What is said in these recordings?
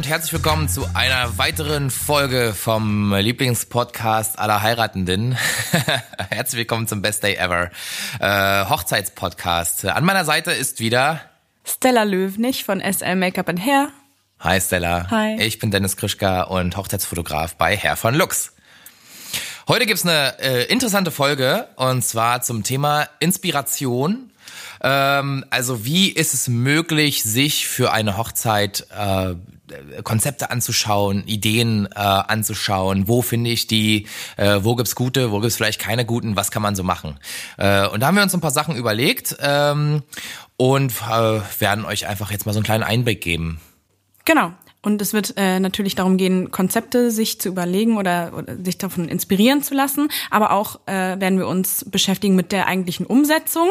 und herzlich willkommen zu einer weiteren Folge vom Lieblingspodcast aller Heiratenden. herzlich willkommen zum Best Day Ever äh, Hochzeitspodcast. An meiner Seite ist wieder Stella Löwnig von SL Makeup and Hair. Hi Stella. Hi. Ich bin Dennis Krischka und Hochzeitsfotograf bei Hair von Lux. Heute gibt's eine äh, interessante Folge und zwar zum Thema Inspiration. Ähm, also wie ist es möglich, sich für eine Hochzeit äh, Konzepte anzuschauen, Ideen äh, anzuschauen, wo finde ich die, äh, wo gibt's gute, wo gibt's vielleicht keine guten, was kann man so machen. Äh, und da haben wir uns ein paar Sachen überlegt ähm, und äh, werden euch einfach jetzt mal so einen kleinen Einblick geben. Genau. Und es wird äh, natürlich darum gehen, Konzepte sich zu überlegen oder, oder sich davon inspirieren zu lassen. Aber auch äh, werden wir uns beschäftigen mit der eigentlichen Umsetzung.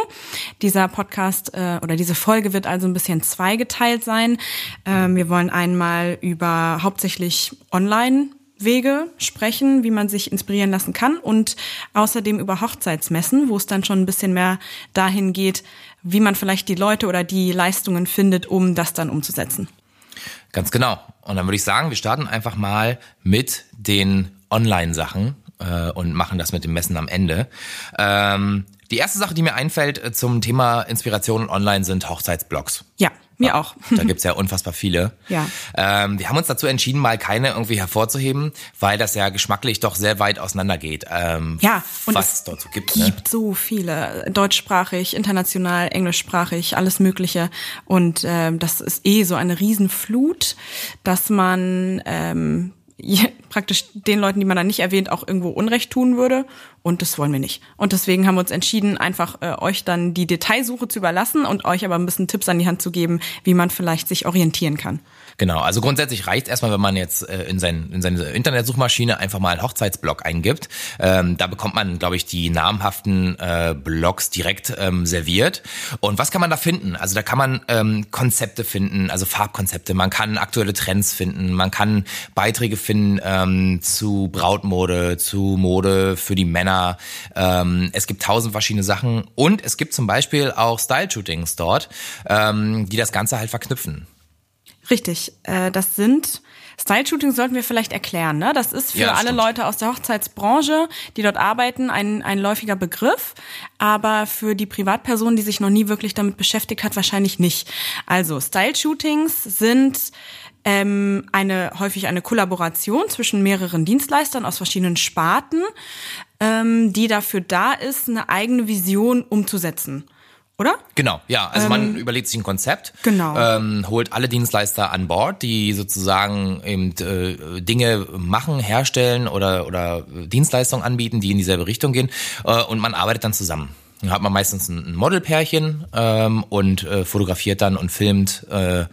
Dieser Podcast äh, oder diese Folge wird also ein bisschen zweigeteilt sein. Ähm, wir wollen einmal über hauptsächlich Online Wege sprechen, wie man sich inspirieren lassen kann und außerdem über Hochzeitsmessen, wo es dann schon ein bisschen mehr dahin geht, wie man vielleicht die Leute oder die Leistungen findet, um das dann umzusetzen. Ganz genau. Und dann würde ich sagen, wir starten einfach mal mit den Online-Sachen äh, und machen das mit dem Messen am Ende. Ähm, die erste Sache, die mir einfällt äh, zum Thema Inspiration online sind Hochzeitsblogs. Ja, mir auch. Da gibt's ja unfassbar viele. Ja. Ähm, wir haben uns dazu entschieden, mal keine irgendwie hervorzuheben, weil das ja geschmacklich doch sehr weit auseinandergeht. Ähm, Ja, und was es es dort so gibt. gibt Ne? so viele, deutschsprachig, international, englischsprachig, alles Mögliche. Und ähm, das ist eh so eine Riesenflut, dass man ähm, praktisch den Leuten, die man dann nicht erwähnt, auch irgendwo Unrecht tun würde. Und das wollen wir nicht. Und deswegen haben wir uns entschieden, einfach äh, euch dann die Detailsuche zu überlassen und euch aber ein bisschen Tipps an die Hand zu geben, wie man vielleicht sich orientieren kann. Genau, also grundsätzlich reicht erstmal, wenn man jetzt äh, in, sein, in seine Internetsuchmaschine einfach mal einen Hochzeitsblog eingibt. Ähm, da bekommt man, glaube ich, die namhaften äh, Blogs direkt ähm, serviert. Und was kann man da finden? Also da kann man ähm, Konzepte finden, also Farbkonzepte. Man kann aktuelle Trends finden. Man kann Beiträge finden ähm, zu Brautmode, zu Mode für die Männer. Ähm, es gibt tausend verschiedene Sachen. Und es gibt zum Beispiel auch Style-Shootings dort, ähm, die das Ganze halt verknüpfen. Richtig, äh, das sind Style-Shooting sollten wir vielleicht erklären. Ne? Das ist für Ja, alle stimmt. Leute aus der Hochzeitsbranche, die dort arbeiten, ein, ein läufiger Begriff, aber für die Privatperson, die sich noch nie wirklich damit beschäftigt hat, wahrscheinlich nicht. Also Style-Shootings sind ähm, eine häufig eine Kollaboration zwischen mehreren Dienstleistern aus verschiedenen Sparten, ähm, die dafür da ist, eine eigene Vision umzusetzen. Oder? Genau, ja. Also man überlegt sich ein Konzept, Genau. ähm, holt alle Dienstleister an Bord, die sozusagen eben äh, Dinge machen, herstellen oder oder Dienstleistungen anbieten, die in dieselbe Richtung gehen, äh, und man arbeitet dann zusammen. Dann hat man meistens ein Modelpärchen ähm, und äh, fotografiert dann und filmt äh,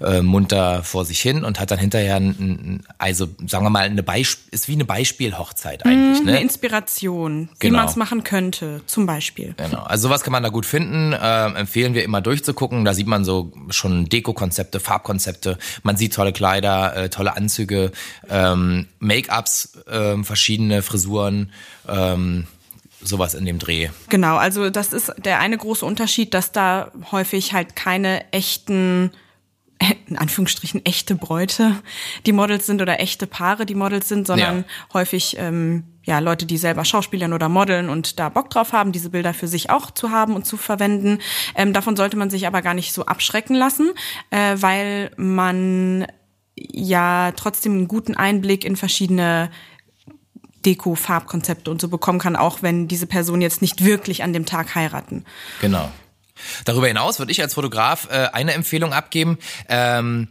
äh, munter vor sich hin und hat dann hinterher ein, ein also sagen wir mal eine Beisp ist wie eine Beispielhochzeit eigentlich, Eine ne? Inspiration, wie Genau. man es machen könnte, zum Beispiel. Genau. Also sowas kann man da gut finden. Ähm, empfehlen wir immer durchzugucken. Da sieht man so schon Deko-Konzepte, Farbkonzepte. Man sieht tolle Kleider, äh, tolle Anzüge, ähm, Make-ups, ähm, verschiedene Frisuren, ähm, sowas in dem Dreh. Genau, also das ist der eine große Unterschied, dass da häufig halt keine echten in Anführungsstrichen echte Bräute die Models sind oder echte Paare die Models sind, sondern Ja. häufig ähm, ja Leute, die selber Schauspielern oder modeln und da Bock drauf haben, diese Bilder für sich auch zu haben und zu verwenden. Ähm, davon sollte man sich aber gar nicht so abschrecken lassen, äh, weil man ja trotzdem einen guten Einblick in verschiedene Deko, Farbkonzepte und so bekommen kann, auch wenn diese Personen jetzt nicht wirklich an dem Tag heiraten. Genau. Darüber hinaus würde ich als Fotograf äh, eine Empfehlung abgeben. Ähm,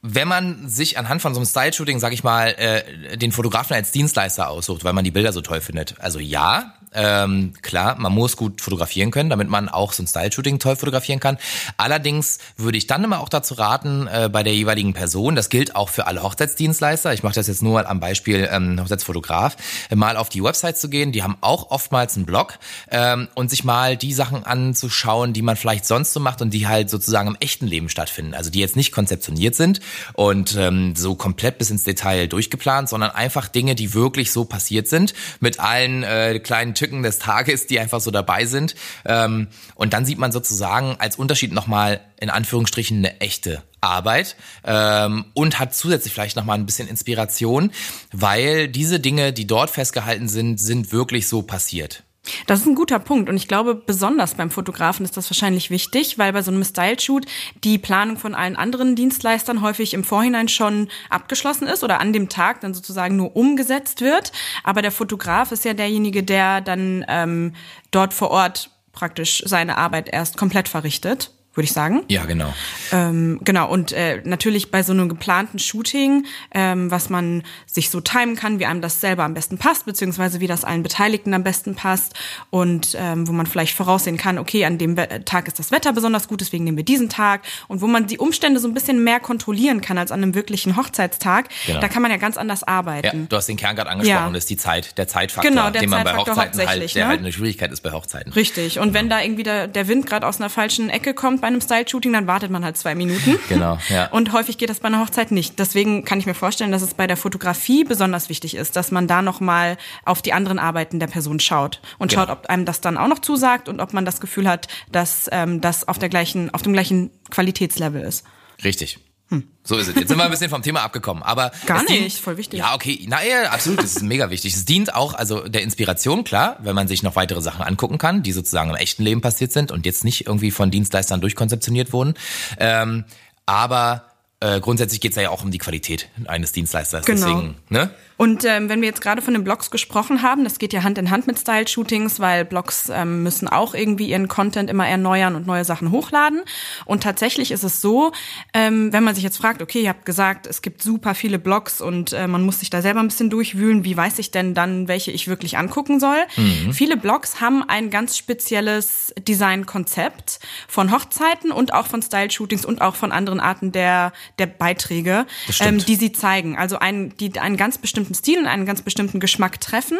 wenn man sich anhand von so einem Style-Shooting, sag ich mal, äh, den Fotografen als Dienstleister aussucht, weil man die Bilder so toll findet. Also ja, ähm, klar, man muss gut fotografieren können, damit man auch so ein Style-Shooting toll fotografieren kann. Allerdings würde ich dann immer auch dazu raten, äh, bei der jeweiligen Person, das gilt auch für alle Hochzeitsdienstleister, ich mache das jetzt nur am Beispiel ähm, Hochzeitsfotograf, mal auf die Website zu gehen, die haben auch oftmals einen Blog ähm, und sich mal die Sachen anzuschauen, die man vielleicht sonst so macht und die halt sozusagen im echten Leben stattfinden. Also die jetzt nicht konzeptioniert sind und ähm, so komplett bis ins Detail durchgeplant, sondern einfach Dinge, die wirklich so passiert sind, mit allen äh, kleinen Tücken des Tages, die einfach so dabei sind. Ähm, und dann sieht man sozusagen als Unterschied nochmal in Anführungsstrichen eine echte Arbeit ähm, und hat zusätzlich vielleicht nochmal ein bisschen Inspiration, weil diese Dinge, die dort festgehalten sind, sind wirklich so passiert. Das ist ein guter Punkt und ich glaube, besonders beim Fotografen ist das wahrscheinlich wichtig, weil bei so einem Style-Shoot die Planung von allen anderen Dienstleistern häufig im Vorhinein schon abgeschlossen ist oder an dem Tag dann sozusagen nur umgesetzt wird. Aber der Fotograf ist ja derjenige, der dann ähm, dort vor Ort praktisch seine Arbeit erst komplett verrichtet würde ich sagen. Ja, genau. Ähm, genau, und äh, natürlich bei so einem geplanten Shooting, ähm, was man sich so timen kann, wie einem das selber am besten passt, beziehungsweise wie das allen Beteiligten am besten passt und ähm, wo man vielleicht voraussehen kann, okay, an dem Tag ist das Wetter besonders gut, deswegen nehmen wir diesen Tag und wo man die Umstände so ein bisschen mehr kontrollieren kann als an einem wirklichen Hochzeitstag, genau. da kann man ja ganz anders arbeiten. Ja, du hast den Kern gerade angesprochen, ja. das ist die Zeit, der Zeitfaktor, genau, der den man Zeitfaktor bei Hochzeiten halt, der ne? halt eine Schwierigkeit ist bei Hochzeiten. Richtig, und wenn da irgendwie der, der Wind gerade aus einer falschen Ecke kommt bei einem Style-Shooting, dann wartet man halt zwei Minuten. Genau, ja. Und häufig geht das bei einer Hochzeit nicht. Deswegen kann ich mir vorstellen, dass es bei der Fotografie besonders wichtig ist, dass man da nochmal auf die anderen Arbeiten der Person schaut und genau. schaut, ob einem das dann auch noch zusagt und ob man das Gefühl hat, dass ähm, das auf der gleichen, auf dem gleichen Qualitätslevel ist. Richtig. Hm. So ist es. Jetzt sind wir ein bisschen vom Thema abgekommen, aber gar nicht, dient, voll wichtig. Ja, okay, na ja, absolut, das ist mega wichtig. Es dient auch also der Inspiration, klar, wenn man sich noch weitere Sachen angucken kann, die sozusagen im echten Leben passiert sind und jetzt nicht irgendwie von Dienstleistern durchkonzeptioniert wurden. Ähm, aber äh, grundsätzlich geht es ja auch um die Qualität eines Dienstleisters. Genau. Deswegen, ne? Und ähm, wenn wir jetzt gerade von den Blogs gesprochen haben, das geht ja Hand in Hand mit Style-Shootings, weil Blogs ähm, müssen auch irgendwie ihren Content immer erneuern und neue Sachen hochladen. Und tatsächlich ist es so, ähm, wenn man sich jetzt fragt, okay, ihr habt gesagt, es gibt super viele Blogs und äh, man muss sich da selber ein bisschen durchwühlen, wie weiß ich denn dann, welche ich wirklich angucken soll? Mhm. Viele Blogs haben ein ganz spezielles Designkonzept von Hochzeiten und auch von Style-Shootings und auch von anderen Arten der, der Beiträge, ähm, die sie zeigen. Also ein, die einen ganz bestimmten bestimmten Stil und einen ganz bestimmten Geschmack treffen.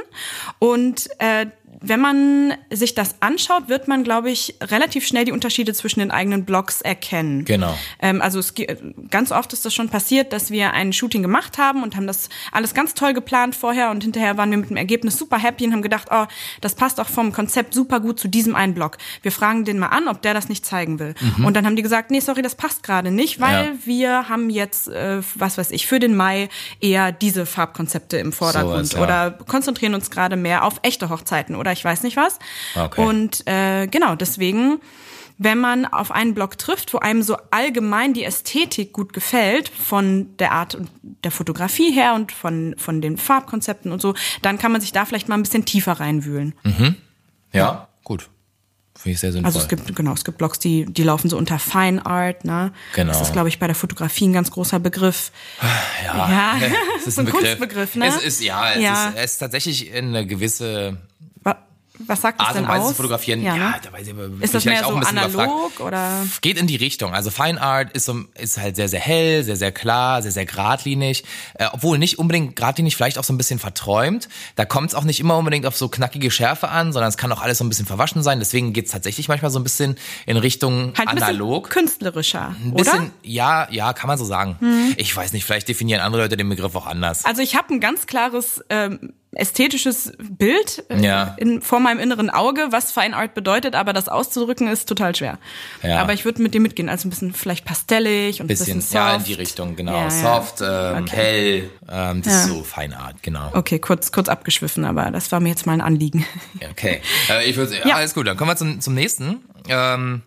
Und äh, wenn man sich das anschaut, wird man, glaube ich, relativ schnell die Unterschiede zwischen den eigenen Blogs erkennen. Genau. Ähm, also es, ganz oft ist das schon passiert, dass wir ein Shooting gemacht haben und haben das alles ganz toll geplant vorher und hinterher waren wir mit dem Ergebnis super happy und haben gedacht, oh, das passt auch vom Konzept super gut zu diesem einen Blog. Wir fragen den mal an, ob der das nicht zeigen will. Mhm. Und dann haben die gesagt, nee, sorry, das passt gerade nicht, weil ja. wir haben jetzt, äh, was weiß ich, für den Mai eher diese Farbkonzepte im Vordergrund so ja. oder konzentrieren uns gerade mehr auf echte Hochzeiten oder ich weiß nicht was. Okay. Und äh, genau, deswegen wenn man auf einen Blog trifft, wo einem so allgemein die Ästhetik gut gefällt, von der Art und der Fotografie her und von, von den Farbkonzepten und so, dann kann man sich da vielleicht mal ein bisschen tiefer reinwühlen. Mhm. Ja, ja, gut. Finde ich sehr sinnvoll. Also es gibt, genau, es gibt Blogs, die, die laufen so unter Fine Art, ne? Genau. Das ist, glaube ich, bei der Fotografie ein ganz großer Begriff. Ja, ja. es ist ein, ein Kunstbegriff, ne? Es ist, ja, es, ja. Ist, es ist tatsächlich eine gewisse was sagt das Art denn und Weise aus? fotografieren, ja, ne? ja da weiß ich, ist das mehr so analog oder? Geht in die Richtung. Also Fine Art ist, so, ist halt sehr, sehr hell, sehr, sehr klar, sehr, sehr geradlinig. Äh, obwohl nicht unbedingt geradlinig, vielleicht auch so ein bisschen verträumt. Da kommt es auch nicht immer unbedingt auf so knackige Schärfe an, sondern es kann auch alles so ein bisschen verwaschen sein. Deswegen geht es tatsächlich manchmal so ein bisschen in Richtung halt ein analog. künstlerischer, ein bisschen, oder? Ja, ja, kann man so sagen. Hm. Ich weiß nicht, vielleicht definieren andere Leute den Begriff auch anders. Also ich habe ein ganz klares ähm, ästhetisches Bild äh, ja. in, vor meinem inneren Auge, was Fine Art bedeutet, aber das auszudrücken ist total schwer. Ja. Aber ich würde mit dir mitgehen, also ein bisschen vielleicht pastellig und ein bisschen, bisschen. Ja, in die Richtung, genau. Ja, soft, ähm, okay. hell, ähm, das ist so Fine Art, genau. Okay, kurz, kurz abgeschwiffen, aber das war mir jetzt mal ein Anliegen. Okay, äh, ich würde, ja, alles gut, dann kommen wir zum, zum nächsten. Ähm,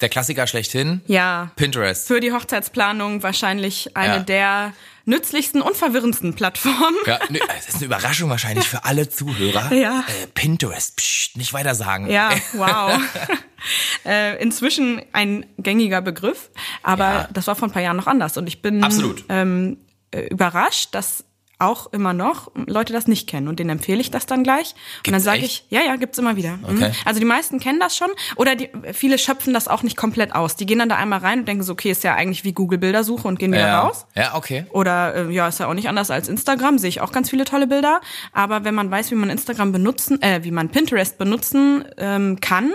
der Klassiker schlechthin. Ja. Pinterest. Für die Hochzeitsplanung wahrscheinlich eine der nützlichsten und verwirrendsten Plattformen. Ja, das ist eine Überraschung wahrscheinlich für alle Zuhörer. Ja. Äh, Pinterest, pst, nicht weiter sagen. Ja, wow. äh, inzwischen ein gängiger Begriff, aber ja. das war vor ein paar Jahren noch anders und ich bin Absolut. Ähm, äh, überrascht, dass auch immer noch Leute das nicht kennen und denen empfehle ich das dann gleich. Gibt's und dann sage ich, ja, ja, gibt's immer wieder. Mhm. Okay. Also die meisten kennen das schon oder die, viele schöpfen das auch nicht komplett aus. Die gehen dann da einmal rein und denken so, okay, ist ja eigentlich wie Google Bildersuche und gehen wieder ja. raus. Ja, okay. Oder äh, ja, ist ja auch nicht anders als Instagram, sehe ich auch ganz viele tolle Bilder. Aber wenn man weiß, wie man Instagram benutzen, äh, wie man Pinterest benutzen ähm, kann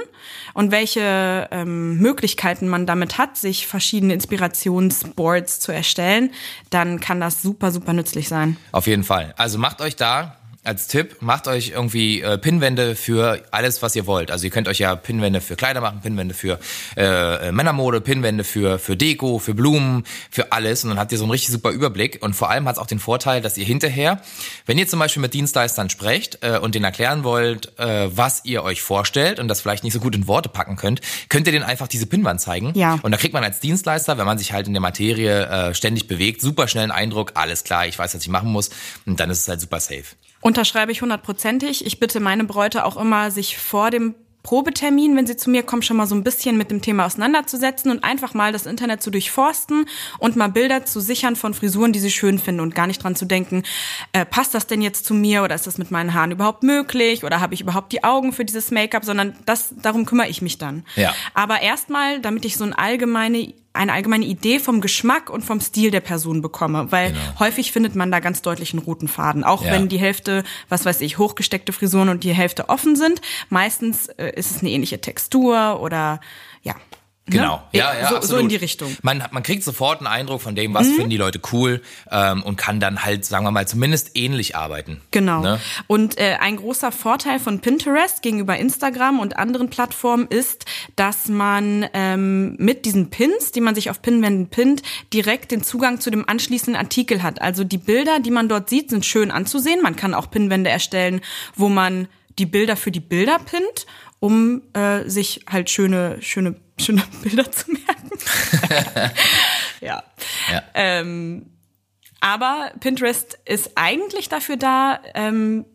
und welche ähm, Möglichkeiten man damit hat, sich verschiedene Inspirationsboards zu erstellen, dann kann das super, super nützlich sein. Auf jeden Fall. Also macht euch da als Tipp, macht euch irgendwie äh, Pinwände für alles, was ihr wollt. Also ihr könnt euch ja Pinwände für Kleider machen, Pinwände für äh, Männermode, Pinwände für, für Deko, für Blumen, für alles. Und dann habt ihr so einen richtig super Überblick. Und vor allem hat es auch den Vorteil, dass ihr hinterher, wenn ihr zum Beispiel mit Dienstleistern sprecht äh, und denen erklären wollt, äh, was ihr euch vorstellt und das vielleicht nicht so gut in Worte packen könnt, könnt ihr denen einfach diese Pinwand zeigen. Ja. Und da kriegt man als Dienstleister, wenn man sich halt in der Materie äh, ständig bewegt, super schnell einen Eindruck, alles klar, ich weiß, was ich machen muss. Und dann ist es halt super safe. Unterschreibe ich hundertprozentig. Ich bitte meine Bräute auch immer, sich vor dem Probetermin, wenn sie zu mir kommen, schon mal so ein bisschen mit dem Thema auseinanderzusetzen und einfach mal das Internet zu durchforsten und mal Bilder zu sichern von Frisuren, die sie schön finden und gar nicht dran zu denken, äh, passt das denn jetzt zu mir oder ist das mit meinen Haaren überhaupt möglich oder habe ich überhaupt die Augen für dieses Make-up, sondern das darum kümmere ich mich dann. Ja. Aber erstmal, damit ich so eine allgemeine eine allgemeine Idee vom Geschmack und vom Stil der Person bekomme, weil Genau. häufig findet man da ganz deutlich einen roten Faden, auch Ja. wenn die Hälfte, was weiß ich, hochgesteckte Frisuren und die Hälfte offen sind. Meistens äh, ist es eine ähnliche Textur oder. Genau, Ne? ja, ja, so, absolut. so in die Richtung. Man, man kriegt sofort einen Eindruck von dem, was finden die Leute cool ähm, und kann dann halt, sagen wir mal, zumindest ähnlich arbeiten. Genau. Ne? Und äh, ein großer Vorteil von Pinterest gegenüber Instagram und anderen Plattformen ist, dass man ähm, mit diesen Pins, die man sich auf Pinwänden pinnt, direkt den Zugang zu dem anschließenden Artikel hat. Also die Bilder, die man dort sieht, sind schön anzusehen. Man kann auch Pinwände erstellen, wo man die Bilder für die Bilder pinnt, um äh, sich halt schöne, schöne, schöne Bilder zu merken. ja. Ja. Ähm, aber Pinterest ist eigentlich dafür da, ähm,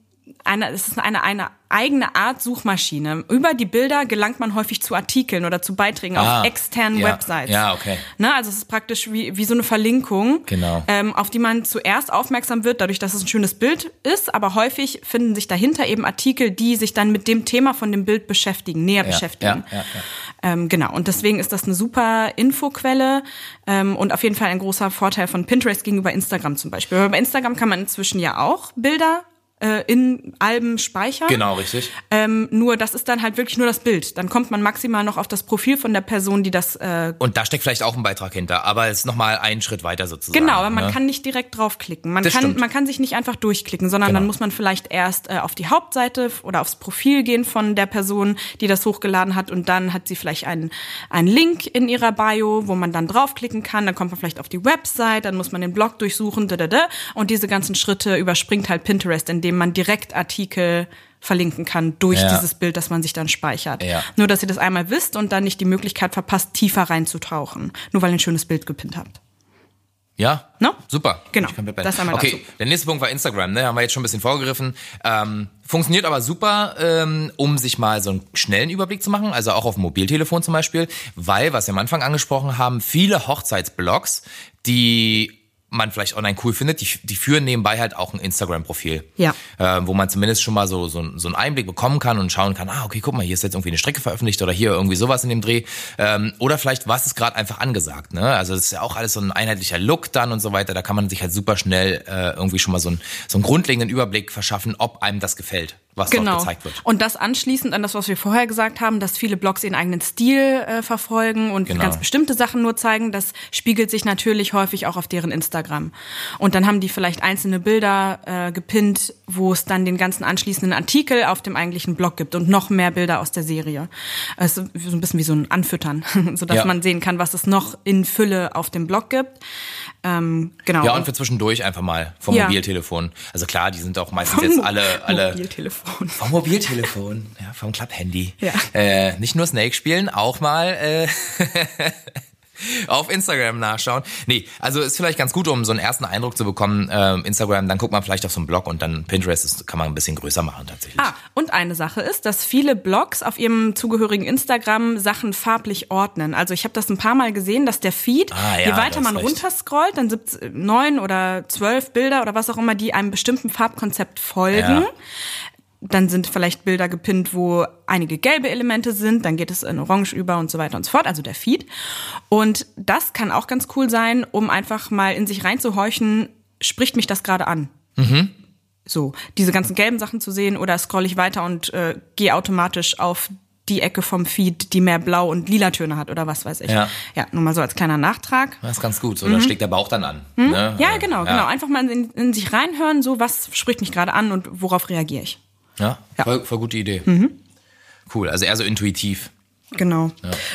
eine, es ist eine, eine eigene Art Suchmaschine. Über die Bilder gelangt man häufig zu Artikeln oder zu Beiträgen Ah, auf externen ja, Websites. ja, okay. Ne, also es ist praktisch wie, wie so eine Verlinkung, Genau. ähm, auf die man zuerst aufmerksam wird, dadurch, dass es ein schönes Bild ist. Aber häufig finden sich dahinter eben Artikel, die sich dann mit dem Thema von dem Bild beschäftigen, näher Ja, beschäftigen. ja, ja, ja. Ähm, genau, und deswegen ist das eine super Infoquelle ähm, und auf jeden Fall ein großer Vorteil von Pinterest gegenüber Instagram zum Beispiel. Weil bei Instagram kann man inzwischen ja auch Bilder äh, in Alben speichern. Genau, richtig. Ähm, nur das ist dann halt wirklich nur das Bild. Dann kommt man maximal noch auf das Profil von der Person, die das äh, Und da steckt vielleicht auch ein Beitrag hinter, aber es ist nochmal einen Schritt weiter sozusagen. Genau, aber man ne? kann nicht direkt draufklicken. Man Das kann, stimmt. man kann sich nicht einfach durchklicken, sondern Genau. dann muss man vielleicht erst äh, auf die Hauptseite oder aufs Profil gehen von der Person, die das hochgeladen hat und dann hat sie vielleicht einen, einen Link in ihrer Bio, wo man dann draufklicken kann. Dann kommt man vielleicht auf die Website, dann muss man den Blog durchsuchen, da, da, da. und diese ganzen Schritte überspringt halt Pinterest, indem man direkt Artikel verlinken kann durch Ja. dieses Bild, das man sich dann speichert. Ja. Nur, dass ihr das einmal wisst und dann nicht die Möglichkeit verpasst, tiefer reinzutauchen, nur weil ihr ein schönes Bild gepinnt habt. Ja, No? super. Genau, das einmal Okay, dazu. der nächste Punkt war Instagram, ne? Haben wir jetzt schon ein bisschen vorgegriffen. Ähm, funktioniert aber super, ähm, um sich mal so einen schnellen Überblick zu machen, also auch auf dem Mobiltelefon zum Beispiel, weil, was wir am Anfang angesprochen haben, viele Hochzeitsblogs, die man vielleicht online cool findet, die, die führen nebenbei halt auch ein Instagram-Profil. Ja. Ähm, wo man zumindest schon mal so, so, so einen Einblick bekommen kann und schauen kann, ah, okay, guck mal, hier ist jetzt irgendwie eine Strecke veröffentlicht oder hier irgendwie sowas in dem Dreh. Ähm, oder vielleicht, was ist gerade einfach angesagt, ne? Also das ist ja auch alles so ein einheitlicher Look dann und so weiter. Da kann man sich halt super schnell äh, irgendwie schon mal so, ein, so einen grundlegenden Überblick verschaffen, ob einem das gefällt, was genau. dort gezeigt wird. Und das anschließend an das, was wir vorher gesagt haben, dass viele Blogs ihren eigenen Stil äh, verfolgen und Genau. ganz bestimmte Sachen nur zeigen, das spiegelt sich natürlich häufig auch auf deren Instagram. Und dann haben die vielleicht einzelne Bilder äh, gepinnt, wo es dann den ganzen anschließenden Artikel auf dem eigentlichen Blog gibt und noch mehr Bilder aus der Serie. Es ist so ein bisschen wie so ein Anfüttern, sodass Ja. man sehen kann, was es noch in Fülle auf dem Blog gibt. Ähm, genau. Ja, und für zwischendurch einfach mal vom Ja. Mobiltelefon. Also klar, die sind auch meistens jetzt alle, alle Mobiltelefon. vom Mobiltelefon, ja, vom Club-Handy. Ja. Äh, nicht nur Snake spielen, auch mal äh, auf Instagram nachschauen. Nee, also ist vielleicht ganz gut, um so einen ersten Eindruck zu bekommen. Ähm, Instagram, dann guckt man vielleicht auf so einen Blog und dann Pinterest ist, kann man ein bisschen größer machen tatsächlich. Ah, und eine Sache ist, dass viele Blogs auf ihrem zugehörigen Instagram Sachen farblich ordnen. Also ich habe das ein paar Mal gesehen, dass der Feed, Ah, ja, je weiter man recht. runterscrollt, dann gibt's neun oder zwölf Bilder oder was auch immer, die einem bestimmten Farbkonzept folgen. Ja. Dann sind vielleicht Bilder gepinnt, wo einige gelbe Elemente sind, dann geht es in Orange über und so weiter und so fort, also der Feed. Und das kann auch ganz cool sein, um einfach mal in sich reinzuhorchen, spricht mich das gerade an? So, diese ganzen gelben Sachen zu sehen oder scroll ich weiter und äh, gehe automatisch auf die Ecke vom Feed, die mehr Blau und Lila Töne hat oder was weiß ich. Ja. ja nur mal so als kleiner Nachtrag. Das ist ganz gut. So, da schlägt der Bauch dann an. Ne? Mhm. Ja, Äh, genau, ja. genau. Einfach mal in, in sich reinhören, so was spricht mich gerade an und worauf reagiere ich. Ja, Ja. Voll, voll gute Idee. Cool, also eher so intuitiv. Genau.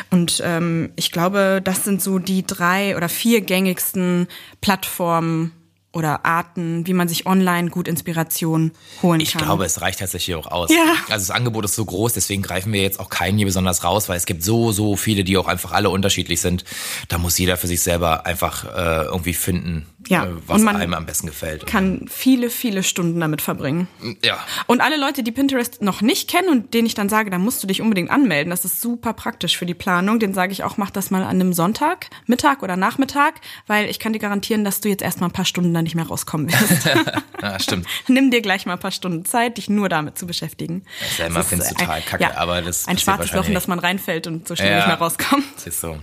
Und ähm, ich glaube, das sind so die drei oder vier gängigsten Plattformen oder Arten, wie man sich online gut Inspiration holen Ich kann. glaube, es reicht tatsächlich auch aus. Ja. Also das Angebot ist so groß, deswegen greifen wir jetzt auch keinen hier besonders raus, weil es gibt so, so viele, die auch einfach alle unterschiedlich sind. Da muss jeder für sich selber einfach äh, irgendwie finden, Ja, äh, was und man einem am besten gefällt. kann viele, viele Stunden damit verbringen. Ja. Und alle Leute, die Pinterest noch nicht kennen und denen ich dann sage, da musst du dich unbedingt anmelden, das ist super praktisch für die Planung, den sage ich auch, mach das mal an einem Sonntag, Mittag oder Nachmittag, weil ich kann dir garantieren, dass du jetzt erstmal ein paar Stunden da nicht mehr rauskommen wirst. ja, stimmt. Nimm dir gleich mal ein paar Stunden Zeit, dich nur damit zu beschäftigen. ist ja immer, ein- total kacke, aber das Ein passiert schwarzes Loch, in wahrscheinlich das man reinfällt und so schnell Ja. nicht mehr rauskommt. Ist so.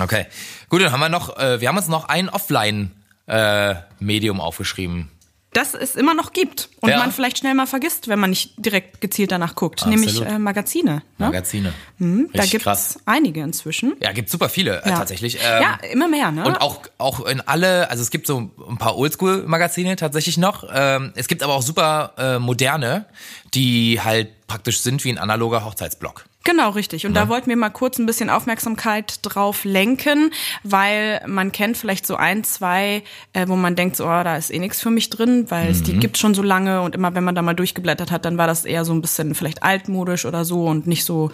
Okay. Gut, dann haben wir noch, äh, wir haben uns noch ein Offline-Medium aufgeschrieben. Das es immer noch gibt und Ja. man vielleicht schnell mal vergisst, wenn man nicht direkt gezielt danach guckt, Absolut. nämlich äh, Magazine. Ne? Magazine. Da Richtig gibt es einige inzwischen. Ja, gibt super viele äh, Ja. tatsächlich. Ähm, ja, immer mehr, ne? Und auch, auch in alle, also es gibt so ein paar Oldschool-Magazine tatsächlich noch. Ähm, es gibt aber auch super äh, moderne, die halt praktisch sind wie ein analoger Hochzeitsblock. Genau, richtig. Und da wollten wir mal kurz ein bisschen Aufmerksamkeit drauf lenken, weil man kennt vielleicht so ein, zwei, äh, wo man denkt, so, oh, da ist eh nichts für mich drin, weil es die Mhm. gibt schon so lange und immer wenn man da mal durchgeblättert hat, dann war das eher so ein bisschen vielleicht altmodisch oder so und nicht so,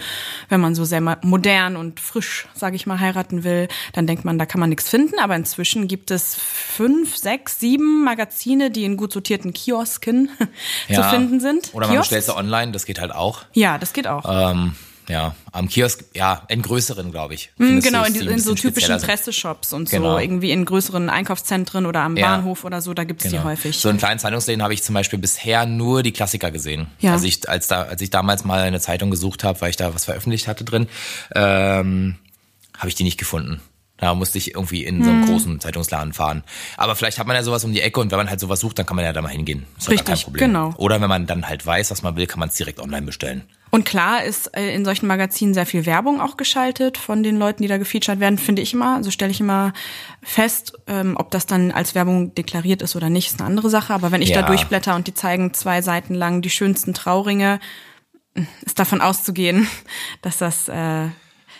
wenn man so sehr modern und frisch, sage ich mal, heiraten will, dann denkt man, da kann man nichts finden. Aber inzwischen gibt es fünf, sechs, sieben Magazine, die in gut sortierten Kiosken zu finden sind. Oder man bestellt sie online, das geht halt auch. Ja, das geht auch. Ähm, ja, am Kiosk, ja, in größeren, glaube ich. Mm, Genau, in, die die, in so typischen. Presseshops und Genau. so, irgendwie in größeren Einkaufszentren oder am Ja. Bahnhof oder so, da gibt's die Genau. häufig. So in kleinen Zeitungsläden habe ich zum Beispiel bisher nur die Klassiker gesehen. Ja. Also ich, als, da, als ich damals mal eine Zeitung gesucht habe, weil ich da was veröffentlicht hatte drin, ähm, habe ich die nicht gefunden. Da musste ich irgendwie in so Hm. einen großen Zeitungsladen fahren. Aber vielleicht hat man ja sowas um die Ecke und wenn man halt sowas sucht, dann kann man ja da mal hingehen. Ist gar kein Richtig, Problem. genau. Oder wenn man dann halt weiß, was man will, kann man es direkt online bestellen. Und klar ist äh, in solchen Magazinen sehr viel Werbung auch geschaltet von den Leuten, die da gefeatured werden, finde ich immer. Also stelle ich immer fest, ähm, ob das dann als Werbung deklariert ist oder nicht, ist eine andere Sache. Aber wenn ich Ja. da durchblätter und die zeigen zwei Seiten lang die schönsten Trauringe, ist davon auszugehen, dass das äh,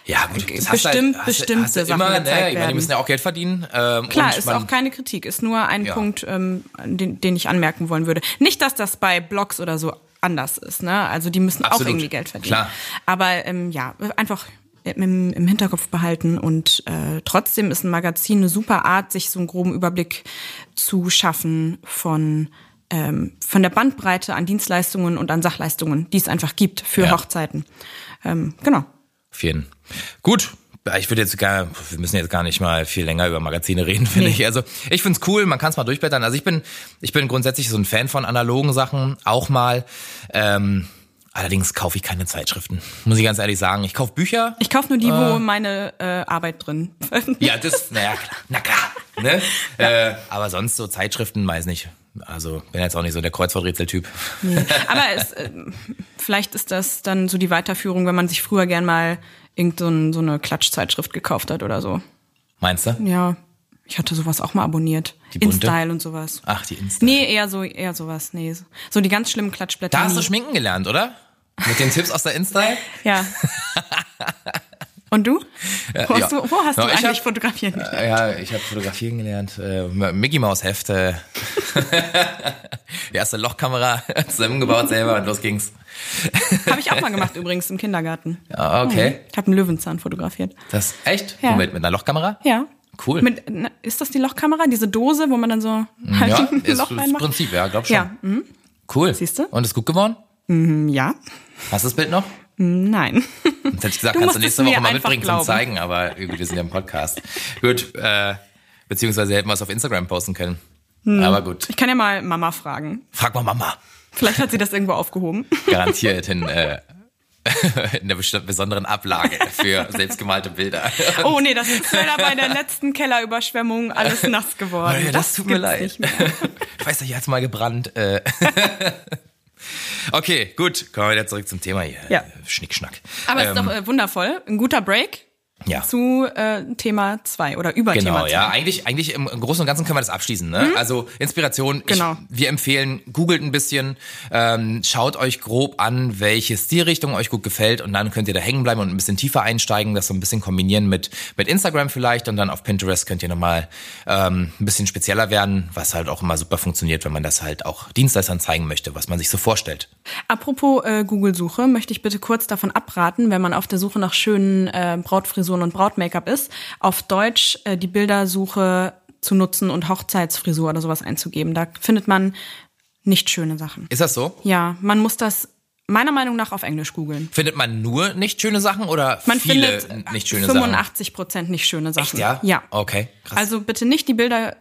Ja, gut. Das Bestimmt- hast, bestimmte hast, hast Sachen immer, ne, ich meine, die müssen ja auch Geld verdienen. Ähm, Klar, ist man, auch keine Kritik, ist nur ein Ja. Punkt, ähm, den, den ich anmerken wollen würde. Nicht, dass das bei Blogs oder so anders ist, ne? Also die müssen auch Absolut. irgendwie Geld verdienen. Klar. Aber Aber ähm, ja, einfach im, im Hinterkopf behalten und äh, trotzdem ist ein Magazin eine super Art, sich so einen groben Überblick zu schaffen von ähm, von der Bandbreite an Dienstleistungen und an Sachleistungen, die es einfach gibt für Ja. Hochzeiten. Ähm, genau. Auf jeden. Gut. Ja, Ich würde jetzt gar, wir müssen jetzt gar nicht mal viel länger über Magazine reden, finde Nee. ich. Also ich find's cool, man kann es mal durchblättern. Also ich bin, ich bin grundsätzlich so ein Fan von analogen Sachen, auch mal. Ähm, allerdings kaufe ich keine Zeitschriften, muss ich ganz ehrlich sagen. Ich kaufe Bücher. Ich kaufe nur die, wo meine äh, Arbeit drin. Ja, das, naja, klar, na klar. Ne? Äh, aber sonst so Zeitschriften, weiß nicht. Also bin jetzt auch nicht so der Kreuzworträtseltyp. Nee. Aber es, äh, vielleicht ist das dann so die Weiterführung, wenn man sich früher gern mal irgend so, ein, so eine Klatschzeitschrift gekauft hat oder so. Meinst du? Ja, ich hatte sowas auch mal abonniert. Die bunte? InStyle und sowas. Ach, die Insta. Nee, eher so, eher sowas. Nee, so- die ganz schlimmen Klatschblätter. Da hast nie. du schminken gelernt, oder? Mit den Tipps aus der Insta? Ja. Und du? Wo hast ja. du, wo hast Ja, du ich eigentlich hab- fotografieren? Äh, Ja, ich habe fotografieren gelernt. Äh, Mickey Maus Hefte. Die erste Lochkamera zusammengebaut selber und los ging's. Habe ich auch mal gemacht übrigens im Kindergarten. Ja, okay. Ich habe einen Löwenzahn fotografiert. Das echt? Ja. Womit? Mit einer Lochkamera? Ja. Cool. Mit, ist das die Lochkamera? Diese Dose, wo man dann so halt ja, ein ist Loch das reinmacht? Prinzip, ja, glaub schon. Ja. Mhm. Cool. Siehst du? Und ist gut geworden? Ja. Hast du das Bild noch? Nein. Sonst hätte ich gesagt, Du kannst du nächste Woche mal mitbringen zum glauben. Zeigen, aber irgendwie, wir sind ja im Podcast. gut, äh, beziehungsweise hätten wir es auf Instagram posten können. Hm. Aber gut. Ich kann ja mal Mama fragen. Frag mal Mama. Vielleicht hat sie das irgendwo aufgehoben. Garantiert in, äh, in einer bestimmten besonderen Ablage für selbstgemalte Bilder. Oh nee, das ist leider bei der letzten Kellerüberschwemmung alles nass geworden. Oh ja, das, tut mir leid. Ich weiß, ich hat's mal gebrannt. Okay, gut. Kommen wir wieder zurück zum Thema hier. Ja. Schnickschnack. Aber es Ähm, ist doch äh, wundervoll. Ein guter Break Ja. zu äh, Thema 2 oder über Genau, Thema 2. ja. Eigentlich, eigentlich im, im Großen und Ganzen können wir das abschließen. Ne? Also Inspiration, Genau. ich, wir empfehlen, googelt ein bisschen, ähm, schaut euch grob an, welche Stilrichtung euch gut gefällt und dann könnt ihr da hängen bleiben und ein bisschen tiefer einsteigen, das so ein bisschen kombinieren mit, mit Instagram vielleicht und dann auf Pinterest könnt ihr nochmal ähm, ein bisschen spezieller werden, was halt auch immer super funktioniert, wenn man das halt auch Dienstleistern zeigen möchte, was man sich so vorstellt. Apropos äh, Google-Suche, möchte ich bitte kurz davon abraten, wenn man auf der Suche nach schönen äh, Brautfrisuren und Braut-Make-up ist, auf Deutsch äh, die Bildersuche zu nutzen und Hochzeitsfrisur oder sowas einzugeben. Da findet man nicht schöne Sachen. Ist das so? Ja, man muss das meiner Meinung nach auf Englisch googeln. Findet man nur nicht schöne Sachen oder Man viele findet nicht schöne Sachen? 85 Prozent nicht schöne Sachen. Echt, ja? Ja. Okay, krass. Also bitte nicht die Bilder,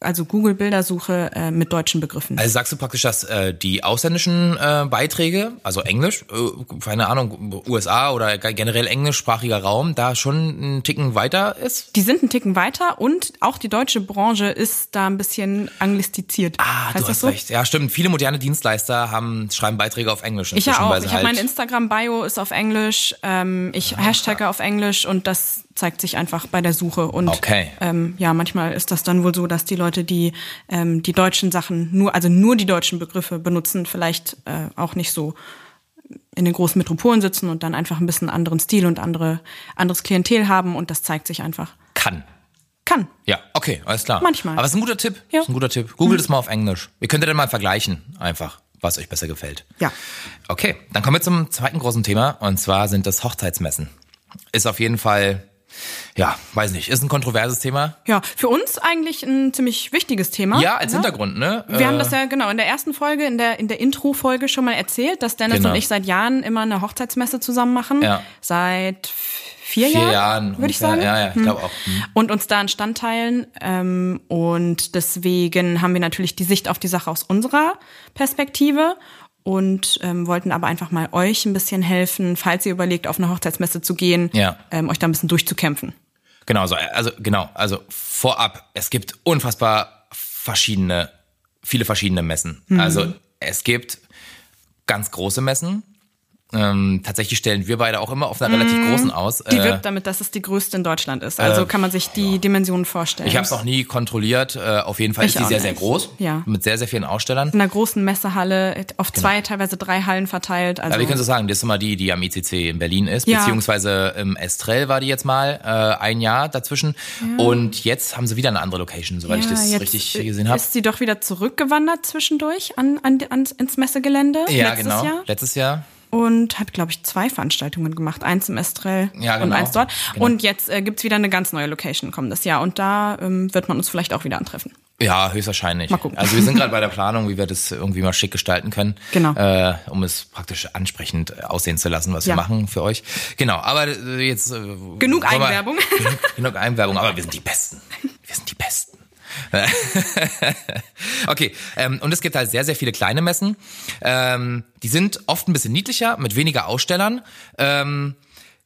also Google-Bildersuche äh, mit deutschen Begriffen. Also sagst du praktisch, dass äh, die ausländischen äh, Beiträge, also Englisch, äh, keine Ahnung, USA oder ge- generell englischsprachiger Raum, da schon ein Ticken weiter ist? Die sind einen Ticken weiter und auch die deutsche Branche ist da ein bisschen anglistiziert. Ah, du heißt das hast so? recht. Ja, stimmt. Viele moderne Dienstleister haben schreiben Beiträge auf Englisch. Ich ja auch. Ich habe halt, mein Instagram-Bio ist auf Englisch. Ähm, ich hashtagge auf Englisch und das zeigt sich einfach bei der Suche. Und Okay. ähm, ja, manchmal ist das dann wohl so, dass die Leute, die ähm, die deutschen Sachen nur, also nur die deutschen Begriffe benutzen, vielleicht äh, auch nicht so in den großen Metropolen sitzen und dann einfach ein bisschen anderen Stil und andere anderes Klientel haben und das zeigt sich einfach. kann. Kann. Ja, okay, alles klar. Manchmal. Aber es ist ein guter Tipp. Ja. Ist ein guter Tipp. Googelt es mal auf Englisch. Ihr könnt dann mal vergleichen, einfach, was euch besser gefällt. Ja. Okay, dann kommen wir zum zweiten großen Thema und zwar sind das Hochzeitsmessen. Ist auf jeden Fall, ja, weiß nicht, ist ein kontroverses Thema. Ja, für uns eigentlich ein ziemlich wichtiges Thema. Ja, als ne? Hintergrund, ne? Wir haben das ja genau in der ersten Folge, in der in der Intro-Folge schon mal erzählt, dass Dennis Genau. und ich seit Jahren immer eine Hochzeitsmesse zusammen machen. Ja. Seit vier, vier Jahren, Jahren. würde ich sagen. Ja, ja, ich glaube auch. Hm. Und uns da einen Stand teilen. Ähm, und deswegen haben wir natürlich die Sicht auf die Sache aus unserer Perspektive und ähm, wollten aber einfach mal euch ein bisschen helfen, falls ihr überlegt, auf eine Hochzeitsmesse zu gehen, Ja. ähm, euch da ein bisschen durchzukämpfen. Genau, so, also genau, also vorab, es gibt unfassbar verschiedene, viele verschiedene Messen. Mhm. Also es gibt ganz große Messen. Ähm, tatsächlich stellen wir beide auch immer auf einer relativ großen aus. Mhm. Die Äh, wirbt damit, dass es die größte in Deutschland ist. Also kann man sich die Dimensionen vorstellen. ich habe es noch nie kontrolliert. Äh, auf jeden Fall Ich ist die sehr, sehr nicht. groß. Ja. Mit sehr, sehr vielen Ausstellern. in einer großen Messehalle auf zwei, teilweise drei Hallen verteilt. Also Aber wie können Sie sagen, das ist immer die, die am ICC in Berlin ist, Ja. beziehungsweise im Estrell war die jetzt mal äh, ein Jahr dazwischen. Und jetzt haben sie wieder eine andere Location, soweit ich das richtig gesehen habe. Ist sie doch wieder zurückgewandert zwischendurch an, an, ans, ins Messegelände Ja, letztes genau. Jahr Letztes Jahr. Und hat, glaube ich, zwei Veranstaltungen gemacht. Eins im Estrell Ja, und genau. eins dort. Genau. Und jetzt äh, gibt's wieder eine ganz neue Location kommendes Jahr. Und da ähm, wird man uns vielleicht auch wieder antreffen. Ja, höchstwahrscheinlich. Mal gucken. Also wir sind gerade bei der Planung, wie wir das irgendwie mal schick gestalten können. Genau. Äh, um es praktisch ansprechend aussehen zu lassen, was Ja. wir machen für euch. Genau, aber äh, jetzt... Äh, Genug wir- Eigenwerbung. Genug, genug Eigenwerbung, aber wir sind die Besten. Wir sind die Besten. okay, ähm, und es gibt halt sehr, sehr viele kleine Messen. Ähm, die sind oft ein bisschen niedlicher, mit weniger Ausstellern, ähm,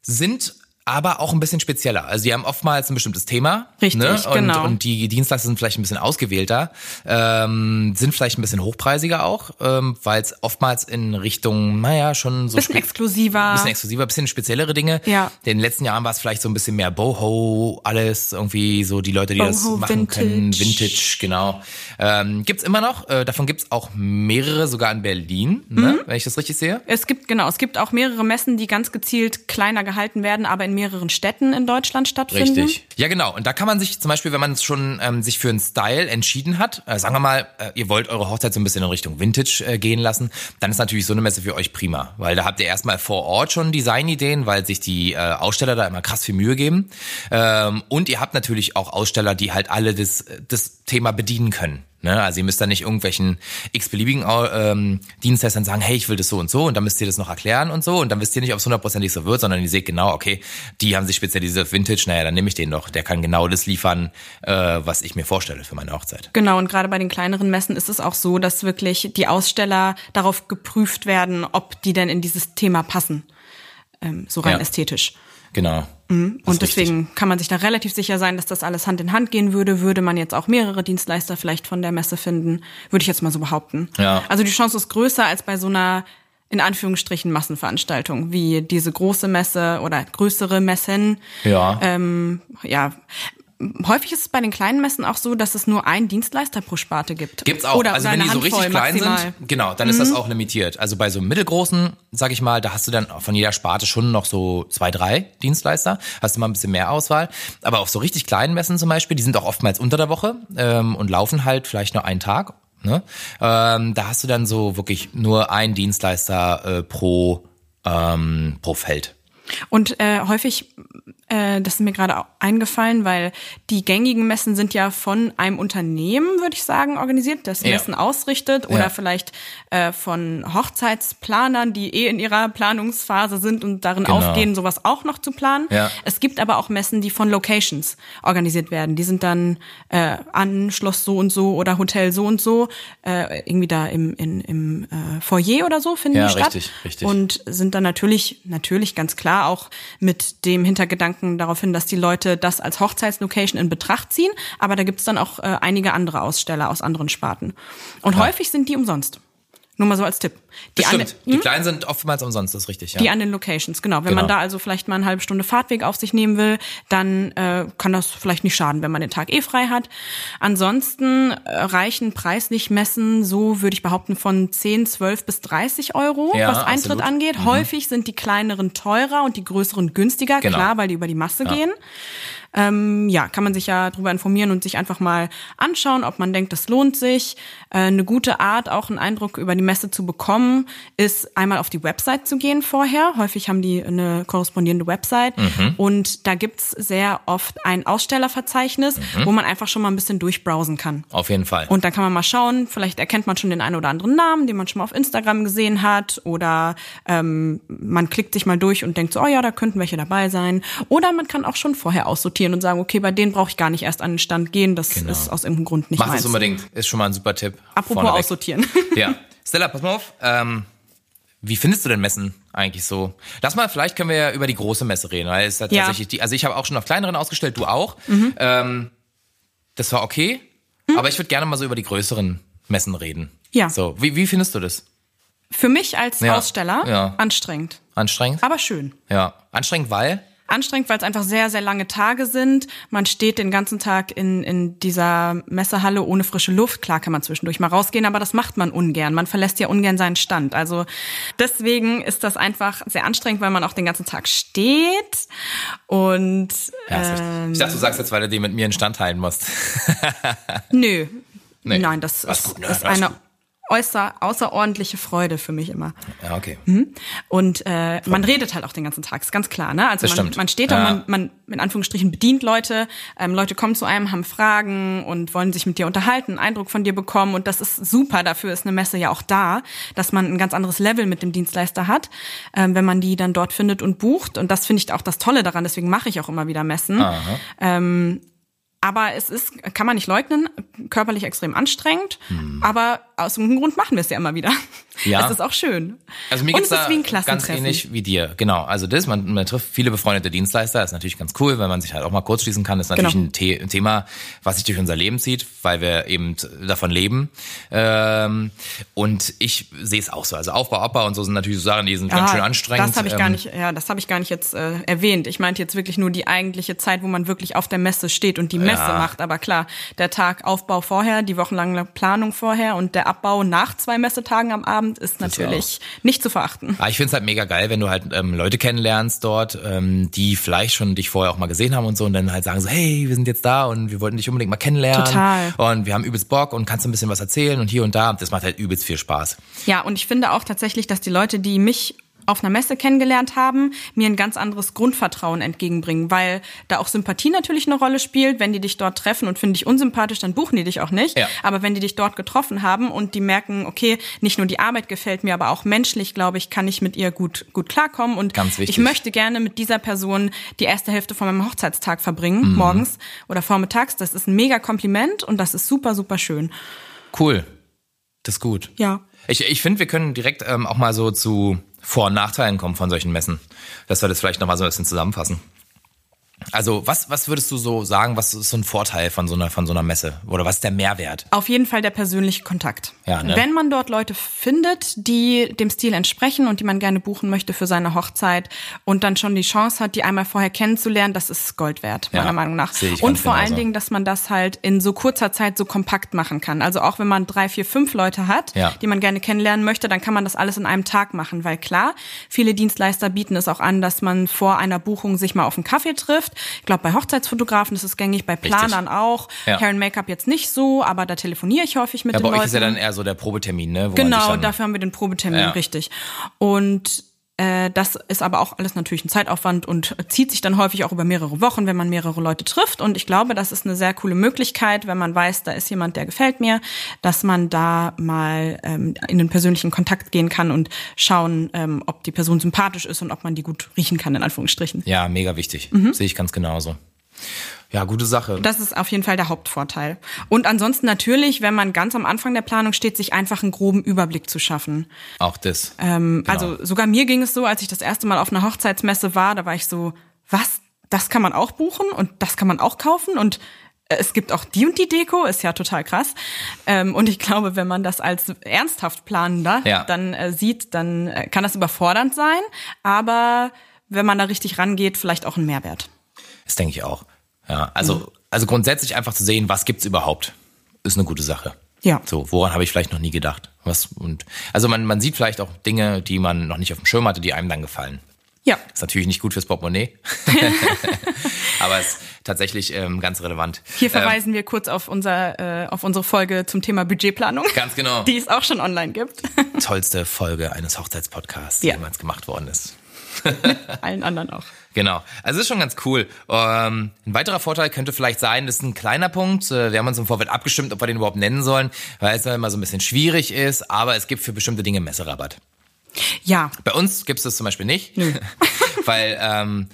sind aber auch ein bisschen spezieller. Also die haben oftmals ein bestimmtes Thema. Richtig, ne? und, genau. Und die Dienstleister sind vielleicht ein bisschen ausgewählter, ähm, sind vielleicht ein bisschen hochpreisiger auch, ähm, weil es oftmals in Richtung, naja, schon so Bisschen exklusiver. bisschen exklusiver, bisschen speziellere Dinge. Ja. In den letzten Jahren war es vielleicht so ein bisschen mehr Boho, alles irgendwie so die Leute, die das Boho, machen können. Vintage. Vintage, genau. Ähm, gibt's immer noch. Äh, davon gibt's auch mehrere, sogar in Berlin, Mhm. ne? wenn ich das richtig sehe. Es gibt, genau, es gibt auch mehrere Messen, die ganz gezielt kleiner gehalten werden, aber in mehreren Städten in Deutschland stattfinden. Richtig. Ja, genau. Und da kann man sich zum Beispiel, wenn man schon ähm, sich für einen Style entschieden hat, äh, sagen wir mal, äh, ihr wollt eure Hochzeit so ein bisschen in Richtung Vintage äh, gehen lassen, dann ist natürlich so eine Messe für euch prima, weil da habt ihr erstmal vor Ort schon Designideen, weil sich die äh, Aussteller da immer krass viel Mühe geben. Ähm, und ihr habt natürlich auch Aussteller, die halt alle das, das Thema bedienen können. Ne? Also ihr müsst da nicht irgendwelchen x-beliebigen ähm, Dienstleistern sagen, hey, ich will das so und so und dann müsst ihr das noch erklären und so und dann wisst ihr nicht, ob es hundertprozentig so wird, sondern ihr seht genau, okay, die haben sich spezialisiert auf Vintage, naja, dann nehme ich den doch. Der kann genau das liefern, äh, was ich mir vorstelle für meine Hochzeit. Genau, und gerade bei den kleineren Messen ist es auch so, dass wirklich die Aussteller darauf geprüft werden, ob die denn in dieses Thema passen. Ähm, so rein Ja. ästhetisch. Genau. Mhm. Und deswegen richtig. kann man sich da relativ sicher sein, dass das alles Hand in Hand gehen würde. Würde man jetzt auch mehrere Dienstleister vielleicht von der Messe finden, würde ich jetzt mal so behaupten. Ja. Also die Chance ist größer als bei so einer in Anführungsstrichen Massenveranstaltung, wie diese große Messe oder größere Messen. Ja. Ähm, ja, häufig ist es bei den kleinen Messen auch so, dass es nur einen Dienstleister pro Sparte gibt. Gibt's auch. Oder, also wenn die so richtig klein maximal. sind, genau, dann ist das mhm. auch limitiert. Also bei so mittelgroßen, sag ich mal, da hast du dann von jeder Sparte schon noch so zwei, drei Dienstleister. Hast du mal ein bisschen mehr Auswahl. Aber auf so richtig kleinen Messen zum Beispiel, die sind auch oftmals unter der Woche ähm, und laufen halt vielleicht nur einen Tag. Ne? Ähm, da hast du dann so wirklich nur einen Dienstleister äh, pro ähm, pro Feld. Und äh, häufig das ist mir gerade eingefallen, weil die gängigen Messen sind ja von einem Unternehmen, würde ich sagen, organisiert, das Messen ja. ausrichtet oder ja. vielleicht äh, von Hochzeitsplanern, die eh in ihrer Planungsphase sind und darin genau. aufgehen, sowas auch noch zu planen. Ja. Es gibt aber auch Messen, die von Locations organisiert werden. Die sind dann äh, an Schloss so und so oder Hotel so und so, äh, irgendwie da im, in, im äh, Foyer oder so finden die statt. Richtig, richtig. Und sind dann natürlich, natürlich ganz klar auch mit dem Hintergedanken, Gedanken darauf hin, dass die Leute das als Hochzeitslocation in Betracht ziehen. Aber da gibt's dann auch äh, einige andere Aussteller aus anderen Sparten. Und ja. häufig sind die umsonst. Nur mal so als Tipp. Die das stimmt. Die hm? kleinen sind oftmals umsonst, das ist richtig, ja. Die an den Locations, genau. Wenn genau. man da also vielleicht mal eine halbe Stunde Fahrtweg auf sich nehmen will, dann äh, kann das vielleicht nicht schaden, wenn man den Tag eh frei hat. Ansonsten äh, reichen preislich Messen, so würde ich behaupten, von 10, 12 bis 30 Euro, ja, was Eintritt absolut. angeht. Mhm. Häufig sind die kleineren teurer und die größeren günstiger, genau. klar, weil die über die Masse ja. gehen. Ähm, ja, kann man sich ja darüber informieren und sich einfach mal anschauen, ob man denkt, das lohnt sich. Äh, eine gute Art, auch einen Eindruck über die Messe zu bekommen, ist einmal auf die Website zu gehen vorher. Häufig haben die eine korrespondierende Website mhm. und da gibt's sehr oft ein Ausstellerverzeichnis, mhm. wo man einfach schon mal ein bisschen durchbrowsen kann. Auf jeden Fall. Und dann kann man mal schauen, vielleicht erkennt man schon den einen oder anderen Namen, den man schon mal auf Instagram gesehen hat oder ähm, man klickt sich mal durch und denkt so, oh ja, da könnten welche dabei sein. Oder man kann auch schon vorher aussortieren sortieren und sagen, okay, bei denen brauche ich gar nicht erst an den Stand gehen. Das genau. ist aus irgendeinem Grund nicht Mach meins. das unbedingt. Ist schon mal ein super Tipp. Apropos Vorneweg. aussortieren. Ja. Stella, pass mal auf. Ähm, wie findest du denn Messen eigentlich so? Lass mal, vielleicht können wir ja über die große Messe reden, weil es ja tatsächlich die, also ich habe auch schon auf kleineren ausgestellt, du auch. Mhm. Ähm, das war okay, mhm. aber ich würde gerne mal so über die größeren Messen reden. Ja. So, wie, wie findest du das? Für mich als ja. Aussteller ja. anstrengend. Anstrengend? Aber schön. Ja. Anstrengend, weil? Anstrengend, weil es einfach sehr, sehr lange Tage sind. Man steht den ganzen Tag in, in dieser Messehalle ohne frische Luft. Klar kann man zwischendurch mal rausgehen, aber das macht man ungern. Man verlässt ja ungern seinen Stand. Also deswegen ist das einfach sehr anstrengend, weil man auch den ganzen Tag steht. Und ähm, ich dachte, du sagst jetzt, weil du den mit mir in Stand teilen musst. Nö. Nee. Nein, das ist, gut, ne? ist eine äußer, außerordentliche Freude für mich immer. Ja, okay. Mhm. Und äh, man redet halt auch den ganzen Tag, ist ganz klar. Ne? Also man, man steht da ja. und man, man in Anführungsstrichen bedient Leute. Ähm, Leute kommen zu einem, haben Fragen und wollen sich mit dir unterhalten, einen Eindruck von dir bekommen. Und das ist super. Dafür ist eine Messe ja auch da, dass man ein ganz anderes Level mit dem Dienstleister hat, ähm, wenn man die dann dort findet und bucht. Und das finde ich auch das Tolle daran. Deswegen mache ich auch immer wieder Messen. Ähm, aber es ist, kann man nicht leugnen, körperlich extrem anstrengend. Hm. Aber aus irgendeinem Grund machen wir es ja immer wieder. Ja. Es ist auch schön. Also mir geht's da ganz ähnlich wie dir. Genau. Also das, man, man trifft viele befreundete Dienstleister, ist natürlich ganz cool, weil man sich halt auch mal kurz schließen kann. Das ist natürlich genau. ein, The ein, Thema, was sich durch unser Leben zieht, weil wir eben davon leben. Ähm, und ich sehe es auch so. Also Aufbau, Abbau und so sind natürlich so Sachen, die sind ja, ganz schön anstrengend. Das habe ich gar ähm, nicht, ja, das habe ich gar nicht jetzt äh, erwähnt. Ich meinte jetzt wirklich nur die eigentliche Zeit, wo man wirklich auf der Messe steht und die Messe ja. macht. Aber klar, der Tag Aufbau vorher, die wochenlange Planung vorher und der Abbau nach zwei Messetagen am Abend ist natürlich nicht zu verachten. Ah, ich finde es halt mega geil, wenn du halt ähm, Leute kennenlernst dort, ähm, die vielleicht schon dich vorher auch mal gesehen haben und so und dann halt sagen so, hey, wir sind jetzt da und wir wollten dich unbedingt mal kennenlernen. Total. Und wir haben übelst Bock und kannst ein bisschen was erzählen und hier und da. Das macht halt übelst viel Spaß. Ja, und ich finde auch tatsächlich, dass die Leute, die mich auf einer Messe kennengelernt haben, mir ein ganz anderes Grundvertrauen entgegenbringen, weil da auch Sympathie natürlich eine Rolle spielt. Wenn die dich dort treffen und finden dich unsympathisch, dann buchen die dich auch nicht. Ja. Aber wenn die dich dort getroffen haben und die merken, okay, nicht nur die Arbeit gefällt mir, aber auch menschlich, glaube ich, kann ich mit ihr gut, gut klarkommen und ich möchte gerne mit dieser Person die erste Hälfte von meinem Hochzeitstag verbringen, mhm. morgens oder vormittags. Das ist ein mega Kompliment und das ist super, super schön. Cool. Das ist gut. Ja. Ich, ich finde, wir können direkt ähm, auch mal so zu Vor- und Nachteilen kommen von solchen Messen. Dass wir das vielleicht nochmal so ein bisschen zusammenfassen. Also was, was würdest du so sagen, was ist so ein Vorteil von so einer, von so einer Messe? Oder was ist der Mehrwert? Auf jeden Fall der persönliche Kontakt. Ja, ne? Wenn man dort Leute findet, die dem Stil entsprechen und die man gerne buchen möchte für seine Hochzeit und dann schon die Chance hat, die einmal vorher kennenzulernen, das ist Gold wert, meiner Ja, Meinung nach. sehe ich Und vor allen. Dingen, dass man das halt in so kurzer Zeit so kompakt machen kann. Also auch wenn man drei, vier, fünf Leute hat, Ja. die man gerne kennenlernen möchte, dann kann man das alles in einem Tag machen. Weil klar, viele Dienstleister bieten es auch an, dass man vor einer Buchung sich mal auf einen Kaffee trifft. Ich glaube, bei Hochzeitsfotografen ist es gängig, bei Planern auch. Ja. Hair and Make-up jetzt nicht so, aber da telefoniere ich häufig mit Ja, den bei Leuten. euch ist ja dann eher so der Probetermin, ne? Wo Genau, dafür haben wir den Probetermin, Ja. richtig. Und das ist aber auch alles natürlich ein Zeitaufwand und zieht sich dann häufig auch über mehrere Wochen, wenn man mehrere Leute trifft. Und ich glaube, das ist eine sehr coole Möglichkeit, wenn man weiß, da ist jemand, der gefällt mir, dass man da mal ähm, in den persönlichen Kontakt gehen kann und schauen, ähm, ob die Person sympathisch ist und ob man die gut riechen kann, in Anführungsstrichen. Ja, mega wichtig. Mhm. Sehe ich ganz genauso. Ja, gute Sache. Das ist auf jeden Fall der Hauptvorteil. Und ansonsten natürlich, wenn man ganz am Anfang der Planung steht, sich einfach einen groben Überblick zu schaffen. auch das. Ähm, Genau. Also sogar mir ging es so, als ich das erste Mal auf einer Hochzeitsmesse war, da war ich so, was? Das kann man auch buchen und das kann man auch kaufen und äh, es gibt auch die und die Deko, ist ja total krass. Ähm, und ich glaube, wenn man das als ernsthaft Planender Ja. dann äh, sieht, dann äh, kann das überfordernd sein. Aber wenn man da richtig rangeht, vielleicht auch ein Mehrwert. Das denke ich auch. Ja, also, Mhm. also grundsätzlich einfach zu sehen, was gibt's überhaupt, ist eine gute Sache. Ja. So, woran habe ich vielleicht noch nie gedacht? Was und also man, man sieht vielleicht auch Dinge, die man noch nicht auf dem Schirm hatte, die einem dann gefallen. Ja. Ist natürlich nicht gut fürs Portemonnaie, aber ist tatsächlich ähm, ganz relevant. Hier Ähm, verweisen wir kurz auf, unser, äh, auf unsere Folge zum Thema Budgetplanung. Ganz genau. Die es auch schon online gibt. tollste Folge eines Hochzeitspodcasts, die Ja. jemals gemacht worden ist. Allen anderen auch. Genau. Also ist schon ganz cool. Ähm, ein weiterer Vorteil könnte vielleicht sein, das ist ein kleiner Punkt. Äh, Wir haben uns im Vorfeld abgestimmt, ob wir den überhaupt nennen sollen, weil es immer so ein bisschen schwierig ist, aber es gibt für bestimmte Dinge Messerabatt. Ja, Bei uns gibt es das zum Beispiel nicht, weil ähm,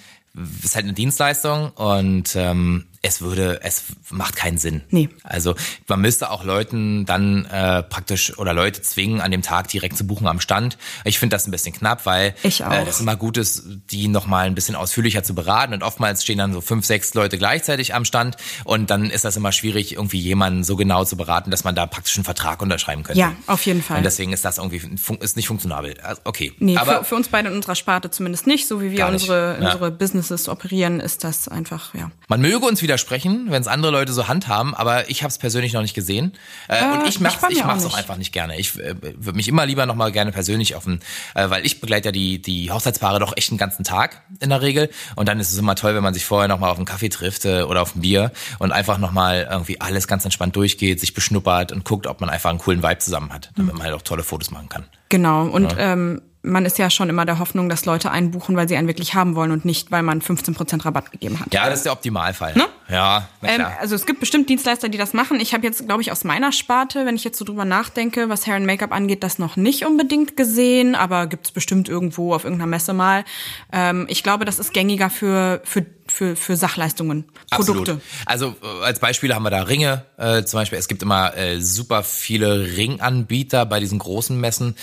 es ist halt eine Dienstleistung und ähm, es würde, es macht keinen Sinn. Nee. Also man müsste auch Leuten dann äh, praktisch oder Leute zwingen, an dem Tag direkt zu buchen am Stand. Ich finde das ein bisschen knapp, weil Ich auch. Äh, das immer gut ist, die nochmal ein bisschen ausführlicher zu beraten. Und oftmals stehen dann so fünf, sechs Leute gleichzeitig am Stand und dann ist das immer schwierig, irgendwie jemanden so genau zu beraten, dass man da praktisch einen Vertrag unterschreiben könnte. Ja, auf jeden Fall. Und deswegen ist das irgendwie ist nicht funktionabel. Also, okay. Nee, Aber für, für uns beide in unserer Sparte zumindest nicht. So wie wir unsere, Ja. unsere Businesses operieren, ist das einfach, ja. Man möge uns widersprechen, wenn es andere Leute so handhaben, aber ich habe es persönlich noch nicht gesehen. Äh, und ich mach's, spannend ich ja auch auch einfach nicht gerne. Ich äh, würde mich immer lieber noch mal gerne persönlich auf den, äh, weil ich begleite ja die die Hochzeitspaare doch echt den ganzen Tag in der Regel. Und dann ist es immer toll, wenn man sich vorher noch mal auf einen Kaffee trifft äh, oder auf ein Bier und einfach noch mal irgendwie alles ganz entspannt durchgeht, sich beschnuppert und guckt, ob man einfach einen coolen Vibe zusammen hat, damit man halt auch tolle Fotos machen kann. Genau. Und ähm, man ist ja schon immer der Hoffnung, dass Leute einbuchen, weil sie einen wirklich haben wollen und nicht, weil man 15% Rabatt gegeben hat. Ja, das ist der Optimalfall. Ne? Ja, na Ähm, klar. also es gibt bestimmt Dienstleister, die das machen. Ich habe jetzt, glaube ich, aus meiner Sparte, wenn ich jetzt so drüber nachdenke, was Hair and Make-up angeht, das noch nicht unbedingt gesehen, aber gibt's bestimmt irgendwo auf irgendeiner Messe mal. Ähm, ich glaube, das ist gängiger für, für, für, für Sachleistungen, Produkte. Absolut. Also äh, als Beispiele haben wir da Ringe. Äh, zum Beispiel, es gibt immer äh, super viele Ringanbieter bei diesen großen Messen.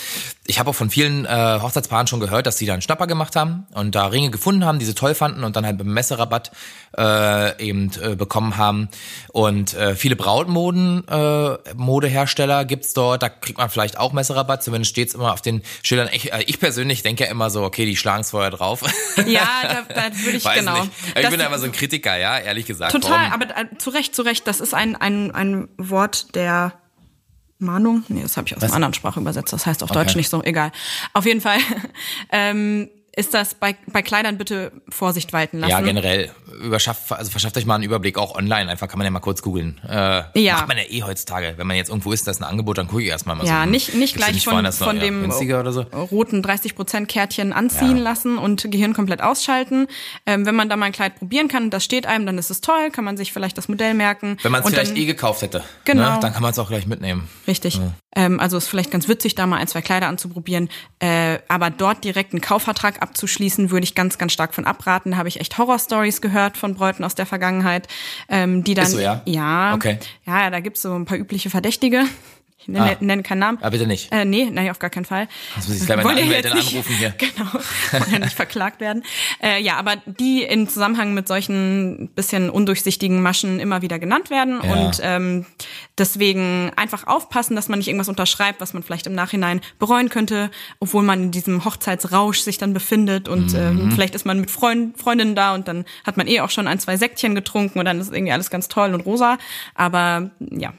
Ich habe auch von vielen äh, Hochzeitspaaren schon gehört, dass sie da einen Schnapper gemacht haben und da Ringe gefunden haben, die sie toll fanden und dann halt beim Messerabatt äh, eben äh, bekommen haben. Und äh, viele Brautmoden, äh, Modehersteller gibt's dort. Da kriegt man vielleicht auch Messerabatt. Zumindest steht's immer auf den Schildern. Ich, äh, ich persönlich denke ja immer so, okay, die schlagen's vorher drauf. Ja, da, da würde ich Weiß genau. nicht. Ich bin aber so ein Kritiker, ja, ehrlich gesagt. Total, Warum? aber äh, zu Recht, zu Recht, das ist ein, ein, ein Wort der Mahnung. Nee, das habe ich aus einer anderen Sprache übersetzt. Das heißt auf Deutsch Okay. nicht so, egal. Auf jeden Fall ähm, ist das bei, bei Kleidern bitte Vorsicht walten lassen. Ja, generell. Überschafft, also verschafft euch mal einen Überblick, auch online. Einfach kann man ja mal kurz googeln. Äh, Ja. Macht man ja eh heutzutage. Wenn man jetzt irgendwo ist, da ist ein Angebot, dann gucke ich erstmal mal so. Ja, nicht, nicht gleich nicht von, noch, von ja, dem oder so. roten 30% Kärtchen anziehen Ja. lassen und Gehirn komplett ausschalten. Ähm, wenn man da mal ein Kleid probieren kann und das steht einem, dann ist es toll, kann man sich vielleicht das Modell merken. Wenn man es vielleicht dann- eh gekauft hätte, Genau. ne, dann kann man es auch gleich mitnehmen. Richtig. Ähm, also ist vielleicht ganz witzig, da mal ein, zwei Kleider anzuprobieren. Äh, aber dort direkt einen Kaufvertrag abzuschließen, würde ich ganz, ganz stark von abraten. Da habe ich echt Horrorstories gehört von Bräuten aus der Vergangenheit, ähm, die dann. Ist so, ja? Ja. Okay. Ja, da gibt's so ein paar übliche Verdächtige. Ich nenne, Ah. nenne keinen Namen. Ah, bitte nicht. Äh, nee, nein, auf gar keinen Fall. Jetzt muss ich gleich meine Wollen ja Anwältin nicht- anrufen hier. Genau, wollen ja nicht verklagt werden. Äh, ja, aber die in Zusammenhang mit solchen bisschen undurchsichtigen Maschen immer wieder genannt werden. Ja. Und ähm, deswegen einfach aufpassen, dass man nicht irgendwas unterschreibt, was man vielleicht im Nachhinein bereuen könnte, obwohl man in diesem Hochzeitsrausch sich dann befindet und Mhm. ähm, vielleicht ist man mit Freund, Freundinnen da und dann hat man eh auch schon ein, zwei Säckchen getrunken und dann ist irgendwie alles ganz toll und rosa. Aber ja,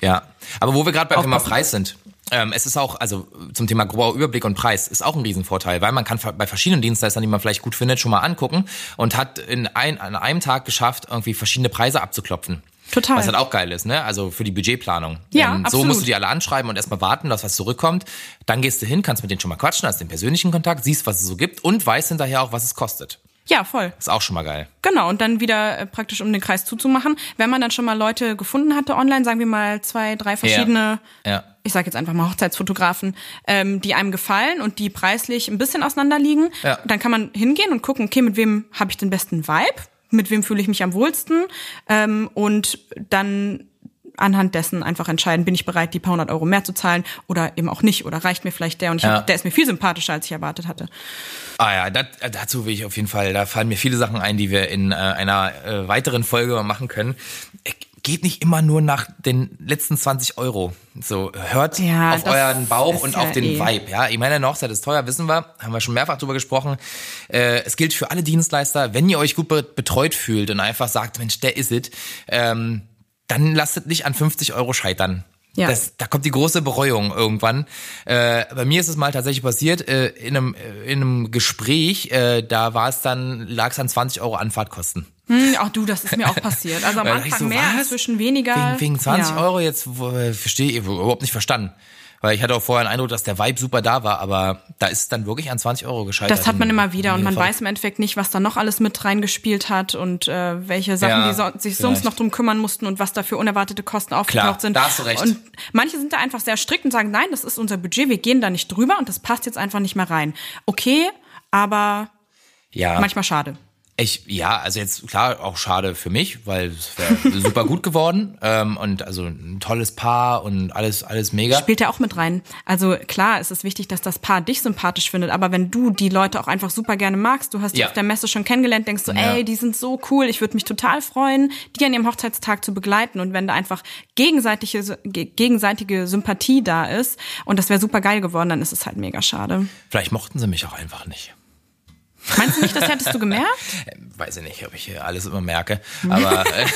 Ja, aber wo wir gerade beim Thema. Preis sind. Ähm, es ist auch, also zum Thema grober Überblick und Preis, ist auch ein Riesenvorteil, weil man kann bei verschiedenen Dienstleistern, die man vielleicht gut findet, schon mal angucken und hat in ein, an einem Tag geschafft, irgendwie verschiedene Preise abzuklopfen. Total. Was halt auch geil ist, ne? Also für die Budgetplanung. Ja, Ähm, so musst du die alle anschreiben und erstmal warten, dass was zurückkommt. Dann gehst du hin, kannst mit denen schon mal quatschen, hast den persönlichen Kontakt, siehst, was es so gibt und weißt hinterher auch, was es kostet. Ja, voll. Ist auch schon mal geil. Genau, und dann wieder äh, praktisch, um den Kreis zuzumachen. Wenn man dann schon mal Leute gefunden hatte online, sagen wir mal zwei, drei verschiedene, Ja. ich sage jetzt einfach mal Hochzeitsfotografen, ähm, die einem gefallen und die preislich ein bisschen auseinander liegen, Ja. dann kann man hingehen und gucken, okay, mit wem habe ich den besten Vibe, mit wem fühle ich mich am wohlsten ähm, und dann anhand dessen einfach entscheiden, bin ich bereit, die paar hundert Euro mehr zu zahlen oder eben auch nicht oder reicht mir vielleicht der und ich Ja. hab, der ist mir viel sympathischer, als ich erwartet hatte. Ah ja, dat, dazu will ich auf jeden Fall, da fallen mir viele Sachen ein, die wir in äh, einer äh, weiteren Folge machen können. Äh, Geht nicht immer nur nach den letzten 20 Euro. So, hört Ja, auf euren Bauch und ja auf den eh. Vibe. Ja, ich meine, eine Hochzeit ist teuer, wissen wir, haben wir schon mehrfach drüber gesprochen. Äh, es gilt für alle Dienstleister, wenn ihr euch gut be- betreut fühlt und einfach sagt, Mensch, der ist es, ähm, dann lasst es nicht an 50 Euro scheitern. Ja. Das, da kommt die große Bereuung irgendwann. Äh, bei mir ist es mal tatsächlich passiert, äh, in, einem, äh, in einem Gespräch, äh, da war es dann, lag es an 20 Euro Anfahrtkosten. Hm, ach du, das ist mir auch passiert. Also am Anfang so, mehr, was? inzwischen weniger. Wegen, wegen 20 ja. Euro jetzt, äh, verstehe ich überhaupt nicht verstanden. Weil ich hatte auch vorher den Eindruck, dass der Vibe super da war, aber da ist es dann wirklich an 20 Euro gescheitert. Das hat man immer wieder und man Voll. weiß im Endeffekt nicht, was da noch alles mit reingespielt hat und äh, welche Sachen, Ja, die so, sich vielleicht. sonst noch drum kümmern mussten und was da für unerwartete Kosten aufgetaucht Klar, sind. da hast du recht. Und manche sind da einfach sehr strikt und sagen, nein, das ist unser Budget, wir gehen da nicht drüber und das passt jetzt einfach nicht mehr rein. Okay, aber Ja. manchmal schade. Ich, ja, also jetzt klar auch schade für mich, weil es wäre super gut geworden ähm, und also ein tolles Paar und alles alles mega. Spielt ja auch mit rein. Also klar, es ist wichtig, dass das Paar dich sympathisch findet, aber wenn du die Leute auch einfach super gerne magst, du hast die Ja. auf der Messe schon kennengelernt, denkst du, Ja. ey, die sind so cool, ich würde mich total freuen, die an ihrem Hochzeitstag zu begleiten und wenn da einfach gegenseitige ge- gegenseitige Sympathie da ist und das wäre super geil geworden, dann ist es halt mega schade. Vielleicht mochten sie mich auch einfach nicht. Meinst du nicht, das hättest du gemerkt? Äh, Weiß ich nicht, ob ich alles immer merke, aber äh,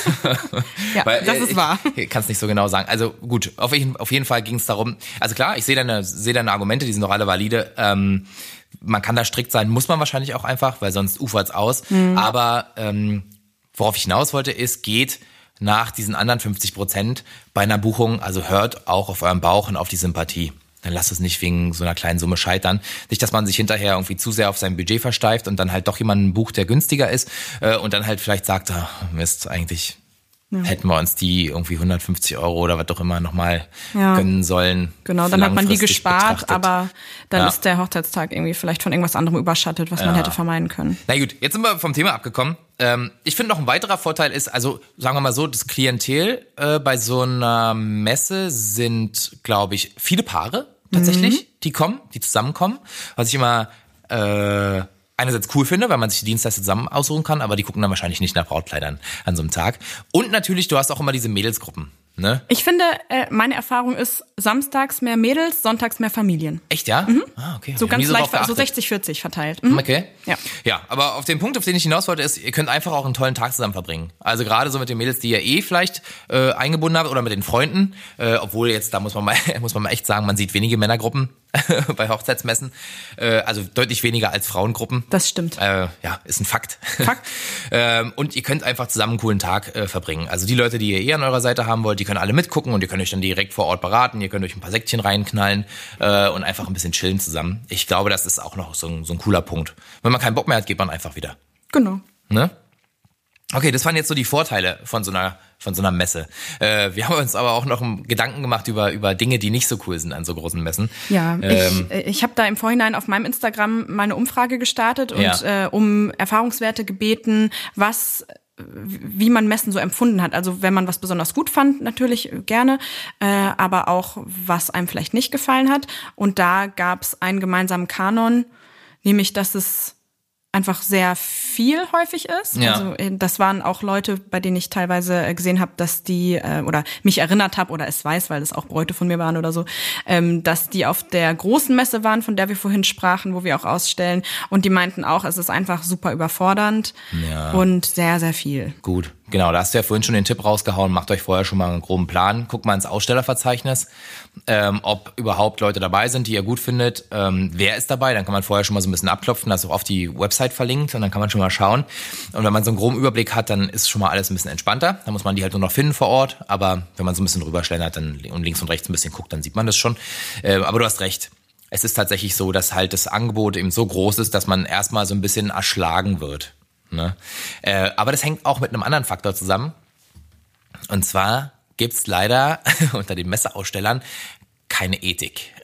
Ja, das ist wahr. Ich kann es nicht so genau sagen. Also gut, auf jeden, auf jeden Fall ging es darum. Also klar, ich sehe deine, sehe deine Argumente, die sind doch alle valide. Ähm, man kann da strikt sein, muss man wahrscheinlich auch einfach, weil sonst ufert's aus. Mhm. Aber ähm, worauf ich hinaus wollte, ist, geht nach diesen anderen 50 Prozent bei einer Buchung, also hört auch auf euren Bauch und auf die Sympathie. Dann lasst es nicht wegen so einer kleinen Summe scheitern. Nicht, dass man sich hinterher irgendwie zu sehr auf sein Budget versteift und dann halt doch jemanden bucht, der günstiger ist äh, und dann halt vielleicht sagt, ah, Mist, eigentlich hätten wir uns die irgendwie 150 Euro oder was auch immer nochmal Ja. gönnen sollen. Genau, dann hat man die gespart, betrachtet. aber dann Ja. ist der Hochzeitstag irgendwie vielleicht von irgendwas anderem überschattet, was man hätte vermeiden können. Na gut, jetzt sind wir vom Thema abgekommen. Ähm, ich finde noch ein weiterer Vorteil ist, also sagen wir mal so, das Klientel äh, bei so einer Messe sind, glaube ich, viele Paare tatsächlich, die kommen, die zusammenkommen. Was ich immer äh, einerseits cool finde, weil man sich die Dienstleister zusammen aussuchen kann, aber die gucken dann wahrscheinlich nicht nach Brautkleidern an so einem Tag. Und natürlich, du hast auch immer diese Mädelsgruppen. Ne? Ich finde, äh, meine Erfahrung ist, samstags mehr Mädels, sonntags mehr Familien. Echt, ja? Ah, okay. So ganz leicht, drauf so geachtet. 60-40 verteilt. Mhm. Okay. Ja. Ja, aber auf den Punkt, auf den ich hinaus wollte, ist, ihr könnt einfach auch einen tollen Tag zusammen verbringen. Also gerade so mit den Mädels, die ihr eh vielleicht äh, eingebunden habt oder mit den Freunden, äh, obwohl jetzt, da muss man mal, muss man mal echt sagen, man sieht wenige Männergruppen bei Hochzeitsmessen, äh, also deutlich weniger als Frauengruppen. Das stimmt. Äh, ja, ist ein Fakt. Fakt. ähm, und ihr könnt einfach zusammen einen coolen Tag äh, verbringen. Also die Leute, die ihr eh an eurer Seite haben wollt, die können alle mitgucken und ihr könnt euch dann direkt vor Ort beraten. Ihr könnt euch ein paar Säckchen reinknallen äh, und einfach ein bisschen chillen zusammen. Ich glaube, das ist auch noch so ein, so ein cooler Punkt. Wenn man keinen Bock mehr hat, geht man einfach wieder. Genau. Ne? Okay, das waren jetzt so die Vorteile von so einer von so einer Messe. Äh, wir haben uns aber auch noch Gedanken gemacht über über Dinge, die nicht so cool sind an so großen Messen. Ja, Ähm, ich, ich habe da im Vorhinein auf meinem Instagram mal eine Umfrage gestartet und Ja. äh, um Erfahrungswerte gebeten, was wie man Messen so empfunden hat. Also wenn man was besonders gut fand, natürlich gerne, äh, aber auch was einem vielleicht nicht gefallen hat. Und da gab es einen gemeinsamen Kanon, nämlich dass es einfach sehr viel häufig ist. Ja. Also äh, das waren auch Leute, bei denen ich teilweise äh, gesehen habe, dass die äh, oder mich erinnert habe oder es weiß, weil es auch Bräute von mir waren oder so, ähm, dass die auf der großen Messe waren, von der wir vorhin sprachen, wo wir auch ausstellen. Und die meinten auch, es ist einfach super überfordernd Ja. und sehr, sehr viel. Gut, genau, da hast du ja vorhin schon den Tipp rausgehauen, macht euch vorher schon mal einen groben Plan, guckt mal ins Ausstellerverzeichnis, ähm, ob überhaupt Leute dabei sind, die ihr gut findet, ähm, wer ist dabei, dann kann man vorher schon mal so ein bisschen abklopfen, das auch auf die Website verlinkt und dann kann man schon mal schauen. Und wenn man so einen groben Überblick hat, dann ist schon mal alles ein bisschen entspannter, dann muss man die halt nur noch finden vor Ort, aber wenn man so ein bisschen rüberschlendert dann, und links und rechts ein bisschen guckt, dann sieht man das schon. Äh, aber du hast recht, es ist tatsächlich so, dass halt das Angebot eben so groß ist, dass man erstmal so ein bisschen erschlagen wird. Ne? Äh, aber das hängt auch mit einem anderen Faktor zusammen. Und zwar gibt's leider unter den Messeausstellern keine Ethik.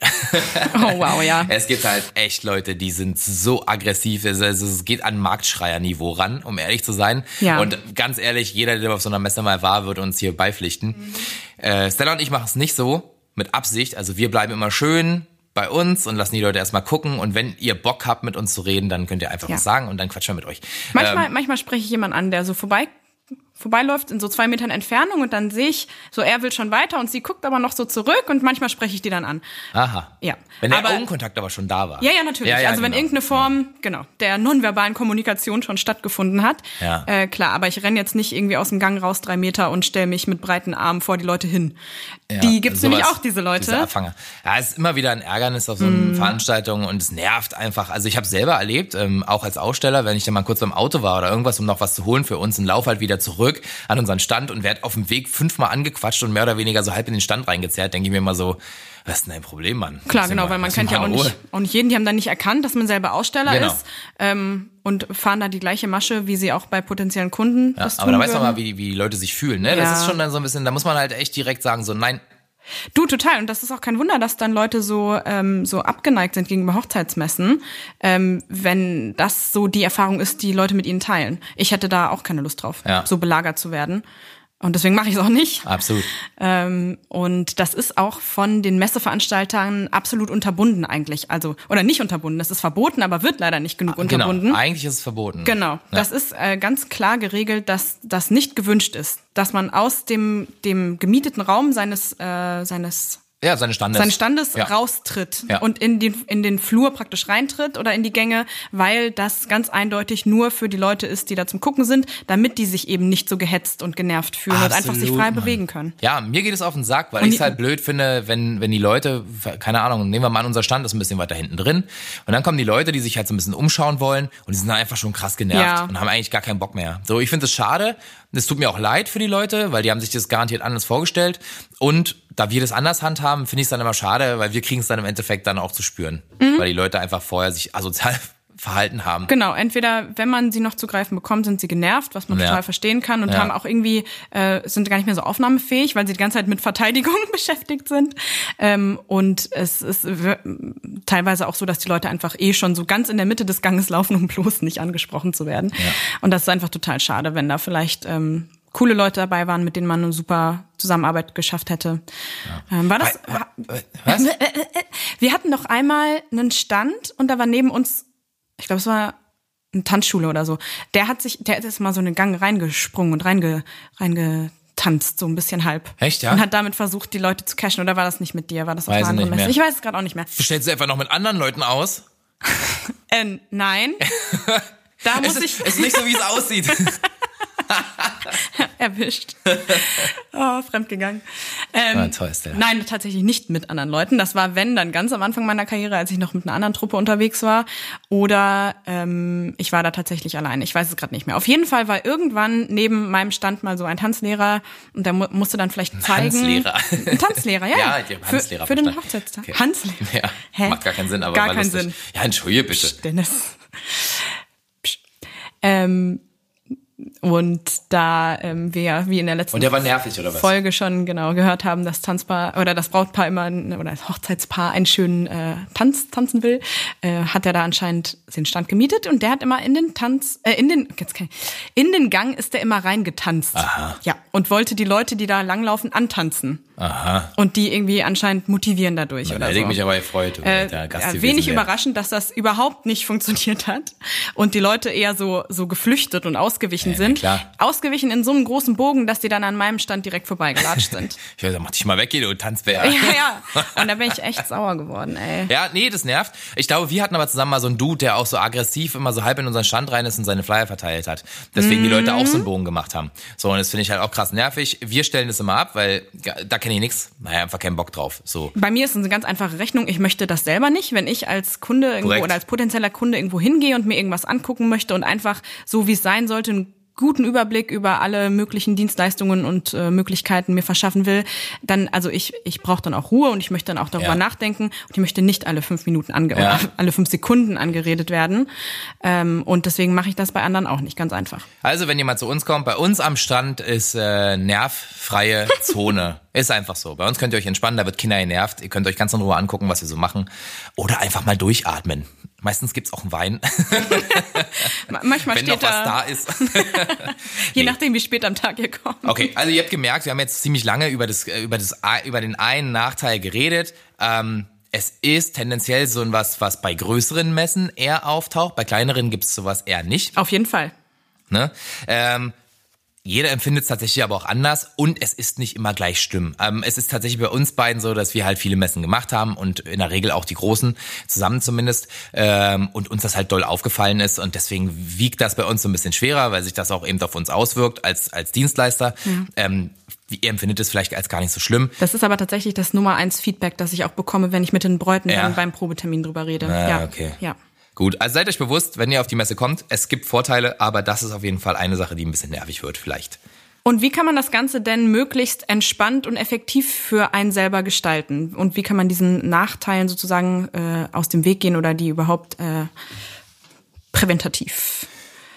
Oh wow, ja. Es gibt halt echt Leute, die sind so aggressiv. Es, es, geht an Marktschreierniveau ran, um ehrlich zu sein. Ja. Und ganz ehrlich, jeder, der auf so einer Messe mal war, wird uns hier beipflichten. Äh, Stella und ich machen es nicht so mit Absicht. Also wir bleiben immer schön bei uns und lassen die Leute erstmal gucken. Und wenn ihr Bock habt, mit uns zu reden, dann könnt ihr einfach Ja. was sagen und dann quatschen wir mit euch. Manchmal, Ähm, manchmal spreche ich jemanden an, der so vorbei vorbeiläuft in so zwei Metern Entfernung und dann sehe ich, so er will schon weiter und sie guckt aber noch so zurück und manchmal spreche ich die dann an. aha. Ja. Wenn der Aber- Augenkontakt aber schon da war. Ja, ja, natürlich. Ja, ja, also wenn genau. irgendeine Form, genau, der nonverbalen Kommunikation schon stattgefunden hat, Ja. äh, klar, aber ich renne jetzt nicht irgendwie aus dem Gang raus drei Meter und stelle mich mit breiten Armen vor die Leute hin. Ja, die gibt's sowas, nämlich auch, diese Leute. Diese Abfanger. Ja, es ist immer wieder ein Ärgernis auf so einen Veranstaltungen und es nervt einfach. Also ich habe selber erlebt, ähm, auch als Aussteller, wenn ich dann mal kurz beim Auto war oder irgendwas, um noch was zu holen für uns, und lauf halt wieder zurück an unseren Stand und werd auf dem Weg fünfmal angequatscht und mehr oder weniger so halb in den Stand reingezerrt, denke ich mir immer so, was ist denn dein Problem, Mann? Klar, genau, weil man kennt ja auch nicht, auch nicht jeden. Die haben dann nicht erkannt, dass man selber Aussteller Genau. ist ähm, und fahren da die gleiche Masche, wie sie auch bei potenziellen Kunden Ja, das aber da weiß man mal, wie, wie die Leute sich fühlen. Ne? Das Ja. ist schon dann so ein bisschen, da muss man halt echt direkt sagen, so nein, Du, total. Und das ist auch kein Wunder, dass dann Leute so, ähm, so abgeneigt sind gegenüber Hochzeitsmessen, ähm, wenn das so die Erfahrung ist, die Leute mit ihnen teilen. Ich hätte da auch keine Lust drauf, Ja. so belagert zu werden. Und deswegen mache ich es auch nicht. absolut. Ähm, und das ist auch von den Messeveranstaltern absolut unterbunden eigentlich. Also, oder nicht unterbunden, es ist verboten, aber wird leider nicht genug unterbunden. Genau, eigentlich ist es verboten. Genau, Ja. das ist äh, ganz klar geregelt, dass das nicht gewünscht ist, dass man aus dem dem gemieteten Raum seines äh, seines Ja, seine Standes. seines Standes Ja. raustritt Ja. und in den in den Flur praktisch reintritt oder in die Gänge, weil das ganz eindeutig nur für die Leute ist, die da zum gucken sind, damit die sich eben nicht so gehetzt und genervt fühlen und einfach sich Absolut, frei Mann. bewegen können. Ja, mir geht es auf den Sack, weil ich es halt blöd finde, wenn, wenn die Leute, keine Ahnung, nehmen wir mal an, unser Stand ist ein bisschen weiter hinten drin. Und dann kommen die Leute, die sich halt so ein bisschen umschauen wollen und die sind dann einfach schon krass genervt Ja. und haben eigentlich gar keinen Bock mehr. So, ich finde es schade. Es tut mir auch leid für die Leute, weil die haben sich das garantiert anders vorgestellt. Und da wir das anders handhaben, finde ich es dann immer schade, weil wir kriegen es dann im Endeffekt dann auch zu spüren. Mhm. Weil die Leute einfach vorher sich asozial verhalten haben. Genau, entweder wenn man sie noch zu greifen bekommt, sind sie genervt, was man Ja. total verstehen kann und Ja. haben auch irgendwie äh, sind gar nicht mehr so aufnahmefähig, weil sie die ganze Zeit mit Verteidigung beschäftigt sind. Ähm, und es ist wir- teilweise auch so, dass die Leute einfach eh schon so ganz in der Mitte des Ganges laufen, um bloß nicht angesprochen zu werden. Und das ist einfach total schade, wenn da vielleicht ähm, coole Leute dabei waren, mit denen man eine super Zusammenarbeit geschafft hätte. Ähm, war das? Äh, Was? Wir hatten doch einmal einen Stand und da war neben uns, ich glaube, es war eine Tanzschule oder so. Der hat sich, der ist mal so einen Gang reingesprungen und reinge, reingetanzt, so ein bisschen halb. Echt, ja? Und hat damit versucht, die Leute zu cashen. Oder war das nicht mit dir? War das auf Weiß ich anderen Messe? Ich weiß es gerade auch nicht mehr. Stellst du einfach noch mit anderen Leuten aus? Äh, nein. Da muss Es ich ist, es ist nicht so, wie es aussieht. Erwischt. oh, fremdgegangen. Ähm, Ah, toll, Stella. Nein, tatsächlich nicht mit anderen Leuten. Das war, wenn, dann ganz am Anfang meiner Karriere, als ich noch mit einer anderen Truppe unterwegs war. Oder ähm, ich war da tatsächlich allein. Ich weiß es gerade nicht mehr. Auf jeden Fall war irgendwann neben meinem Stand mal so ein Tanzlehrer und der mu musste dann vielleicht zeigen. Tanzlehrer. Ein Tanzlehrer, ja. Ja, ich hab für, Tanzlehrer für den. Hochzeitstag. Okay. Tanzlehrer. Ja, Hä? macht gar keinen Sinn, aber Gar war keinen lustig. Sinn. Ja, entschuldige bitte. Dennis. Psst. Ähm, und da ähm, wir wie in der letzten der nervig? Folge schon genau gehört haben, dass Tanzpaar oder das Brautpaar immer oder das Hochzeitspaar einen schönen äh, Tanz tanzen will, äh, hat er da anscheinend den Stand gemietet und der hat immer in den Tanz äh, in den jetzt kann ich, in den Gang ist der immer reingetanzt. Aha. Ja, und wollte die Leute, die da langlaufen, antanzen. Aha. Und die irgendwie anscheinend motivieren dadurch Da oder hätte so. ich mich aber gefreut. wenn Äh, der Gast ja, wenig wäre. überraschend, dass das überhaupt nicht funktioniert hat und die Leute eher so so geflüchtet und ausgewichen Ja, sind. Klar. Ausgewichen in so einem großen Bogen, dass die dann an meinem Stand direkt vorbeigelatscht sind. Ich weiß, mach dich mal weg, hier, du Tanzbär. ja, ja. Und da bin ich echt sauer geworden, ey. Ja, nee, das nervt. Ich glaube, wir hatten aber zusammen mal so einen Dude, der auch so aggressiv immer so halb in unseren Stand rein ist und seine Flyer verteilt hat. Deswegen die Leute auch so einen Bogen gemacht haben. So, und das finde ich halt auch krass nervig. Wir stellen das immer ab, weil da kenne ich nichts. Naja, einfach keinen Bock drauf. So. Bei mir ist es eine ganz einfache Rechnung. Ich möchte das selber nicht. Wenn ich als Kunde irgendwo Korrekt. oder als potenzieller Kunde irgendwo hingehe und mir irgendwas angucken möchte und einfach so wie es sein sollte, einen guten Überblick über alle möglichen Dienstleistungen und äh, Möglichkeiten mir verschaffen will, dann, also ich, ich brauche dann auch Ruhe und ich möchte dann auch darüber Ja. nachdenken und ich möchte nicht alle fünf Minuten ange Ja. alle fünf Sekunden angeredet werden. Ähm, und deswegen mache ich das bei anderen auch nicht ganz einfach. Also, wenn jemand zu uns kommt, bei uns am Strand ist äh, nervfreie Zone. ist einfach so. Bei uns könnt ihr euch entspannen, da wird Kinder genervt. Ihr könnt euch ganz in Ruhe angucken, was wir so machen. Oder einfach mal durchatmen. Meistens gibt's auch einen Wein, Ma- Manchmal wenn steht noch was da, ist. je Nee. nachdem, wie spät am Tag ihr kommt. Okay, also ihr habt gemerkt, wir haben jetzt ziemlich lange über das, äh, über das, über den einen Nachteil geredet. Ähm, es ist tendenziell so ein was, was bei größeren Messen eher auftaucht. Bei kleineren gibt's sowas eher nicht. Auf jeden Fall. Ne? Ähm, jeder empfindet es tatsächlich aber auch anders und es ist nicht immer gleich stimmen. Ähm, es ist tatsächlich bei uns beiden so, dass wir halt viele Messen gemacht haben und in der Regel auch die großen, zusammen zumindest, ähm, und uns das halt doll aufgefallen ist und deswegen wiegt das bei uns so ein bisschen schwerer, weil sich das auch eben auf uns auswirkt als, als Dienstleister. Ähm, ihr empfindet es vielleicht als gar nicht so schlimm. Das ist aber tatsächlich das Nummer eins Feedback, das ich auch bekomme, wenn ich mit den Bräuten Ja. dann beim Probetermin drüber rede. Ah, ja, okay. Ja. Gut, also seid euch bewusst, wenn ihr auf die Messe kommt, es gibt Vorteile, aber das ist auf jeden Fall eine Sache, die ein bisschen nervig wird vielleicht. Und wie kann man das Ganze denn möglichst entspannt und effektiv für einen selber gestalten? Und wie kann man diesen Nachteilen sozusagen äh, aus dem Weg gehen oder die überhaupt äh, präventativ?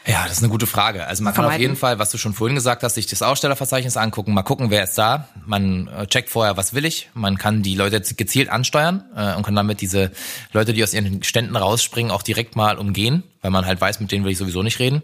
Ja, das ist eine gute Frage. Also man kann auf Vermeiden. jeden Fall, was du schon vorhin gesagt hast, sich das Ausstellerverzeichnis angucken, mal gucken, wer ist da. Man äh, checkt vorher, was will ich. Man kann die Leute gezielt ansteuern äh, und kann damit diese Leute, die aus ihren Ständen rausspringen, auch direkt mal umgehen, weil man halt weiß, mit denen will ich sowieso nicht reden.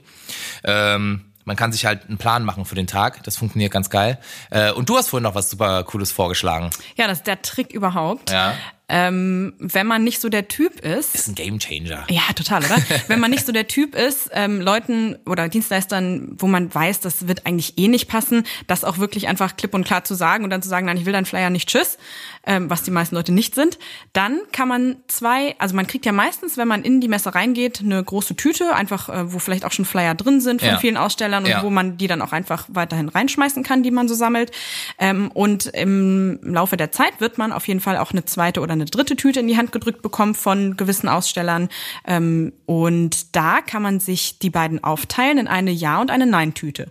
Ähm, man kann sich halt einen Plan machen für den Tag. Das funktioniert ganz geil. Äh, und du hast vorhin noch was super Cooles vorgeschlagen. Ja, das ist der Trick überhaupt. Ja. Ähm, wenn man nicht so der Typ ist, Ist ein Gamechanger. Ja, total, oder? Wenn man nicht so der Typ ist, ähm, Leuten oder Dienstleistern, wo man weiß, das wird eigentlich eh nicht passen, das auch wirklich einfach klipp und klar zu sagen und dann zu sagen, nein, ich will deinen Flyer nicht, tschüss, ähm, was die meisten Leute nicht sind, dann kann man zwei, also man kriegt ja meistens, wenn man in die Messe reingeht, eine große Tüte, einfach, äh, wo vielleicht auch schon Flyer drin sind von Ja. vielen Ausstellern und Ja. wo man die dann auch einfach weiterhin reinschmeißen kann, die man so sammelt. Ähm, und im Laufe der Zeit wird man auf jeden Fall auch eine zweite oder eine dritte Tüte in die Hand gedrückt bekommen von gewissen Ausstellern. Ähm, und da kann man sich die beiden aufteilen in eine Ja- und eine Nein-Tüte.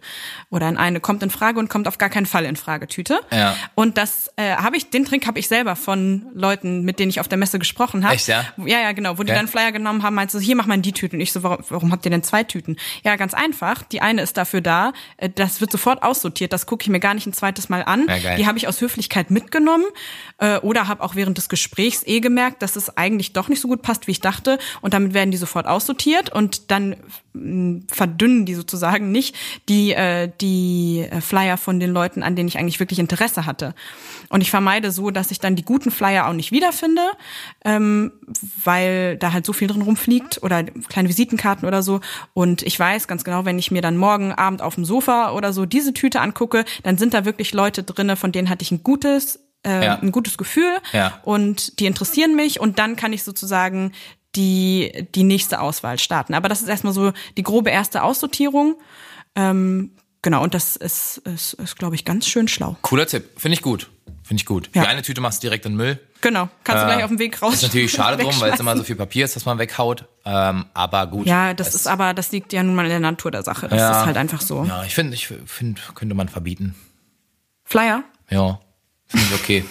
Oder in eine kommt in Frage und kommt auf gar keinen Fall in Frage-Tüte. Ja. Und das äh, habe ich, den Trick habe ich selber von Leuten, mit denen ich auf der Messe gesprochen habe. Echt, ja? Ja, ja, genau. Wo die Okay. dann Flyer genommen haben, meinst du, hier mach mal in die Tüten. Und ich so, warum, warum habt ihr denn zwei Tüten? Ja, ganz einfach. Die eine ist dafür da, äh, das wird sofort aussortiert. Das gucke ich mir gar nicht ein zweites Mal an. Ja, die habe ich aus Höflichkeit mitgenommen äh, oder habe auch während des Gesprächs eh gemerkt, dass es eigentlich doch nicht so gut passt, wie ich dachte. Und damit werden die sofort aussortiert und dann mh, verdünnen die sozusagen nicht die, äh, die äh, Flyer von den Leuten, an denen ich eigentlich wirklich Interesse hatte. Und ich vermeide so, dass ich dann die guten Flyer auch nicht wiederfinde, ähm, weil da halt so viel drin rumfliegt oder kleine Visitenkarten oder so. Und ich weiß ganz genau, wenn ich mir dann morgen Abend auf dem Sofa oder so diese Tüte angucke, dann sind da wirklich Leute drinne, von denen hatte ich ein gutes, äh, Ja. ein gutes Gefühl Ja. und die interessieren mich und dann kann ich sozusagen die, die nächste Auswahl starten. Aber das ist erstmal so die grobe erste Aussortierung. Ähm, genau, und das ist, ist, ist glaube ich, ganz schön schlau. Cooler Tipp. Finde ich gut. Finde ich gut. Ja. Die eine Tüte machst du direkt in den Müll. Genau, kannst du Äh, gleich auf dem Weg raus. Ist natürlich schade drum, weil es immer so viel Papier ist, dass man weghaut. Ähm, aber gut. Ja, das ist aber, das liegt ja nun mal in der Natur der Sache. Das Ja. ist halt einfach so. Ja, ich finde, ich finde, könnte man verbieten. Flyer? Ja, finde ich okay.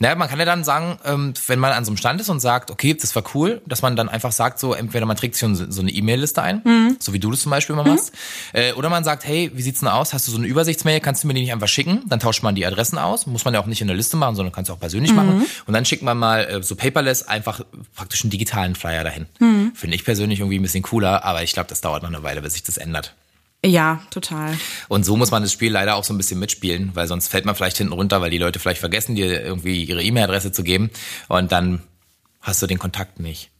Naja, man kann ja dann sagen, ähm, wenn man an so einem Stand ist und sagt, okay, das war cool, dass man dann einfach sagt, so entweder man trägt sich so eine E-Mail-Liste ein, mhm. so wie du das zum Beispiel immer machst, mhm. oder man sagt, hey, wie sieht's denn aus? Hast du so eine Übersichtsmail? Kannst du mir die nicht einfach schicken? Dann tauscht man die Adressen aus. Muss man ja auch nicht in der Liste machen, sondern kannst du auch persönlich mhm. machen. Und dann schickt man mal äh, so paperless einfach praktisch einen digitalen Flyer dahin. Mhm. Finde ich persönlich irgendwie ein bisschen cooler, aber ich glaube, das dauert noch eine Weile, bis sich das ändert. Ja, total. Und so muss man das Spiel leider auch so ein bisschen mitspielen, weil sonst fällt man vielleicht hinten runter, weil die Leute vielleicht vergessen, dir irgendwie ihre E-Mail-Adresse zu geben und dann hast du den Kontakt nicht.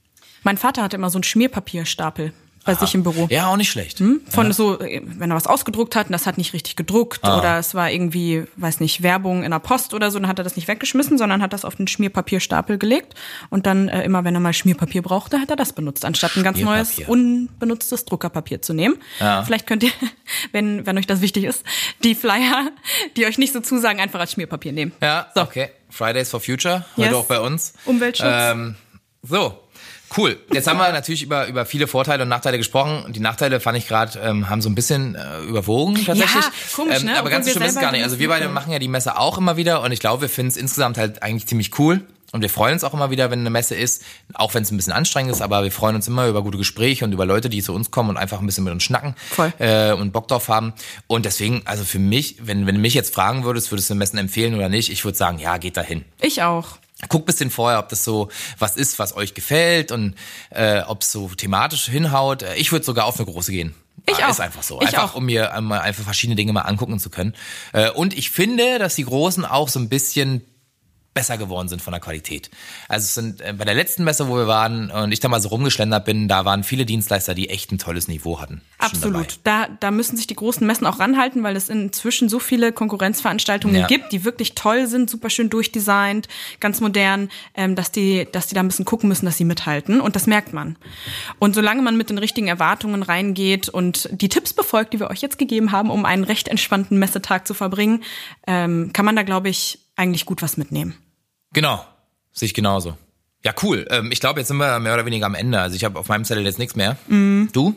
Mein Vater hatte immer so einen Schmierpapierstapel bei Aha. sich im Büro. Ja, auch nicht schlecht. Hm? Von ja. so, wenn er was ausgedruckt hat und das hat nicht richtig gedruckt ah. oder es war irgendwie, weiß nicht, Werbung in der Post oder so, dann hat er das nicht weggeschmissen, sondern hat das auf den Schmierpapierstapel gelegt und dann äh, immer, wenn er mal Schmierpapier brauchte, hat er das benutzt, anstatt ein ganz neues, unbenutztes Druckerpapier zu nehmen. Ja. Vielleicht könnt ihr, wenn, wenn euch das wichtig ist, die Flyer, die euch nicht so zusagen, einfach als Schmierpapier nehmen. Ja, so. okay. Fridays for Future, heute yes. auch bei uns. Umweltschutz. Ähm, so, Cool. Jetzt haben wir natürlich über, über viele Vorteile und Nachteile gesprochen. Die Nachteile fand ich gerade, ähm, haben so ein bisschen äh, überwogen tatsächlich. Ja, komisch, ähm, ne? Aber ganz so schlimm ist gar nicht. Also wir beide machen ja die Messe auch immer wieder und ich glaube, wir finden es insgesamt halt eigentlich ziemlich cool. Und wir freuen uns auch immer wieder, wenn eine Messe ist, auch wenn es ein bisschen anstrengend ist, aber wir freuen uns immer über gute Gespräche und über Leute, die zu uns kommen und einfach ein bisschen mit uns schnacken Voll. Äh, und Bock drauf haben. Und deswegen, also für mich, wenn, wenn du mich jetzt fragen würdest, würdest du Messen empfehlen oder nicht, ich würde sagen, ja, geht dahin. Ich auch. Guckt bisschen vorher, ob das so was ist, was euch gefällt und äh, ob es so thematisch hinhaut. Äh, ich würde sogar auf eine große gehen. Ich ah, auch. Ist einfach so. Ich einfach, auch. um mir einfach verschiedene Dinge mal angucken zu können. Äh, und ich finde, dass die Großen auch so ein bisschen besser geworden sind von der Qualität. Also es sind äh, bei der letzten Messe, wo wir waren und ich da mal so rumgeschlendert bin, da waren viele Dienstleister, die echt ein tolles Niveau hatten. Absolut. Da, da müssen sich die großen Messen auch ranhalten, weil es inzwischen so viele Konkurrenzveranstaltungen ja. gibt, die wirklich toll sind, super schön durchdesignt, ganz modern, ähm, dass die, dass die da ein bisschen gucken müssen, dass sie mithalten. Und das merkt man. Und solange man mit den richtigen Erwartungen reingeht und die Tipps befolgt, die wir euch jetzt gegeben haben, um einen recht entspannten Messetag zu verbringen, ähm, kann man da, glaube ich, eigentlich gut was mitnehmen. Genau, sehe ich genauso. Ja, cool. Ähm, ich glaube, jetzt sind wir mehr oder weniger am Ende. Also ich habe auf meinem Zettel jetzt nichts mehr. Mm. Du?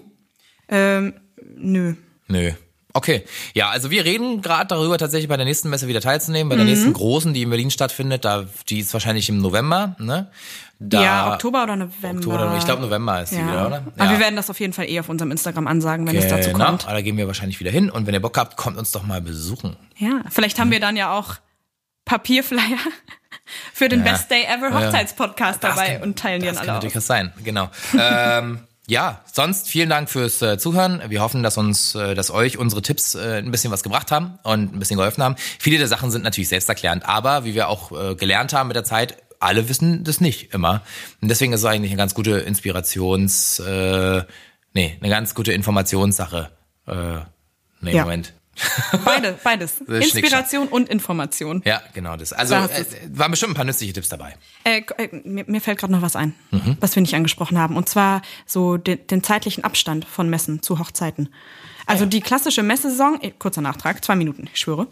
Ähm, nö. Nö. Okay, ja, also wir reden gerade darüber, tatsächlich bei der nächsten Messe wieder teilzunehmen, bei der mhm. nächsten großen, die in Berlin stattfindet. Da, die ist wahrscheinlich im November, ne? Da, ja, Oktober oder November. Oktober, ich glaube November ist ja. die wieder, oder? Ja. Aber wir werden das auf jeden Fall eh auf unserem Instagram ansagen, wenn genau. es dazu kommt. Genau, da gehen wir wahrscheinlich wieder hin. Und wenn ihr Bock habt, kommt uns doch mal besuchen. Ja, vielleicht haben mhm. wir dann ja auch Papierflyer für den ja. Best Day Ever Hochzeitspodcast dabei kann, und teilen die dann alle. Das kann natürlich was sein, genau. ähm, ja, sonst vielen Dank fürs äh, Zuhören. Wir hoffen, dass uns, äh, dass euch unsere Tipps äh, ein bisschen was gebracht haben und ein bisschen geholfen haben. Viele der Sachen sind natürlich selbsterklärend, aber wie wir auch äh, gelernt haben mit der Zeit, alle wissen das nicht immer. Und deswegen ist es eigentlich eine ganz gute Inspirations, äh, nee, eine ganz gute Informationssache. Äh, nee, ja. Moment. Beide, beides. Inspiration und Information. Ja, genau das. Also da äh, waren bestimmt ein paar nützliche Tipps dabei. Äh, äh mir, mir, fällt gerade noch was ein, mhm. was wir nicht angesprochen haben. Und zwar so den, den zeitlichen Abstand von Messen zu Hochzeiten. Also die klassische Messesaison, äh, kurzer Nachtrag, zwei Minuten, ich schwöre.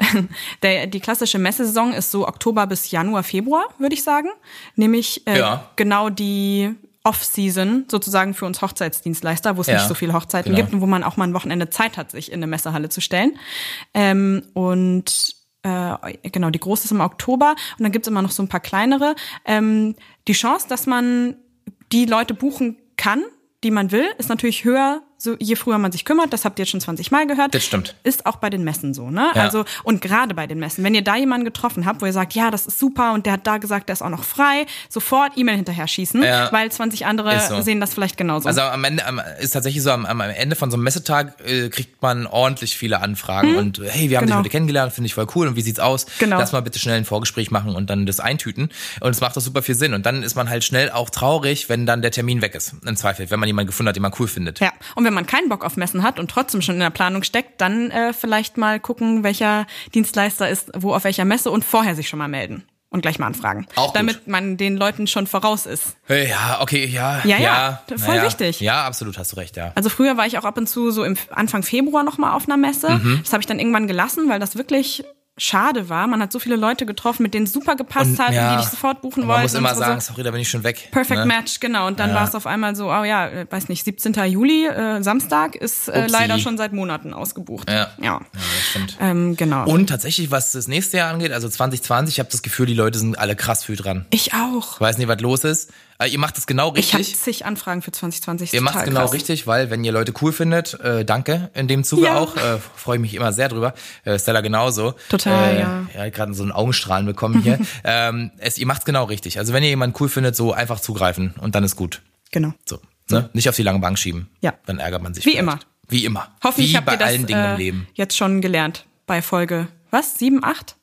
Der, die klassische Messesaison ist so Oktober bis Januar, Februar, würde ich sagen. Nämlich äh, ja. genau die Off-Season sozusagen für uns Hochzeitsdienstleister, wo es ja, nicht so viele Hochzeiten genau. gibt und wo man auch mal ein Wochenende Zeit hat, sich in eine Messehalle zu stellen. Ähm, und äh, genau, die große ist im Oktober und dann gibt's immer noch so ein paar kleinere. Ähm, die Chance, dass man die Leute buchen kann, die man will, ist natürlich höher, so je früher man sich kümmert, das habt ihr jetzt schon 20 Mal gehört. Das stimmt. Ist auch bei den Messen so, ne? Ja. Also, und gerade bei den Messen, wenn ihr da jemanden getroffen habt, wo ihr sagt, ja, das ist super und der hat da gesagt, der ist auch noch frei, sofort E-Mail hinterher schießen, ja. weil 20 andere so. sehen das vielleicht genauso. Also am Ende ist tatsächlich so, am, am Ende von so einem Messetag äh, kriegt man ordentlich viele Anfragen hm? und hey, wir haben genau. dich heute kennengelernt, finde ich voll cool und wie sieht's aus? Genau. Lass mal bitte schnell ein Vorgespräch machen und dann das eintüten und es macht doch super viel Sinn und dann ist man halt schnell auch traurig, wenn dann der Termin weg ist, im Zweifel, wenn man jemanden gefunden hat, den man cool findet. Ja, und wenn man keinen Bock auf Messen hat und trotzdem schon in der Planung steckt, dann äh, vielleicht mal gucken, welcher Dienstleister ist wo auf welcher Messe und vorher sich schon mal melden und gleich mal anfragen. Auch damit gut. man den Leuten schon voraus ist. Ja, okay, ja. Ja, ja, ja voll ja. wichtig. Ja, absolut, hast du recht, ja. Also früher war ich auch ab und zu so im Anfang Februar noch mal auf einer Messe. Mhm. Das habe ich dann irgendwann gelassen, weil das wirklich schade war. Man hat so viele Leute getroffen, mit denen super gepasst und, hat ja, und die dich sofort buchen wollten. Man muss immer sagen, sorry, da bin ich schon weg. Perfect ne? Match, genau. Und dann ja. war es auf einmal so, oh ja, äh, weiß nicht, 17. Juli, äh, Samstag, ist äh, leider schon seit Monaten ausgebucht. Ja. ja. stimmt. Ähm, genau. Und tatsächlich, was das nächste Jahr angeht, also 2020, ich habe das Gefühl, die Leute sind alle krass viel dran. ich auch. Ich weiß nicht, was los ist. Aber ihr macht es genau Ich habe richtig. zig Anfragen für 2020. Ihr macht es genau krass. richtig, weil wenn ihr Leute cool findet, äh, danke in dem Zuge Ja. auch. Äh, Freue ich mich immer sehr drüber. Äh, Stella genauso. Total, äh, ja. Ja, gerade so einen Augenstrahlen bekommen hier. ähm, es, ihr macht es genau richtig. Also wenn ihr jemanden cool findet, so einfach zugreifen und dann ist gut. Genau. So. Ne? Nicht auf die lange Bank schieben. Ja. Dann ärgert man sich. Wie vielleicht. immer. Wie immer. Hoffentlich Wie habt bei ihr das allen Dingen äh, im Leben. jetzt schon gelernt bei Folge, was? Sieben, acht,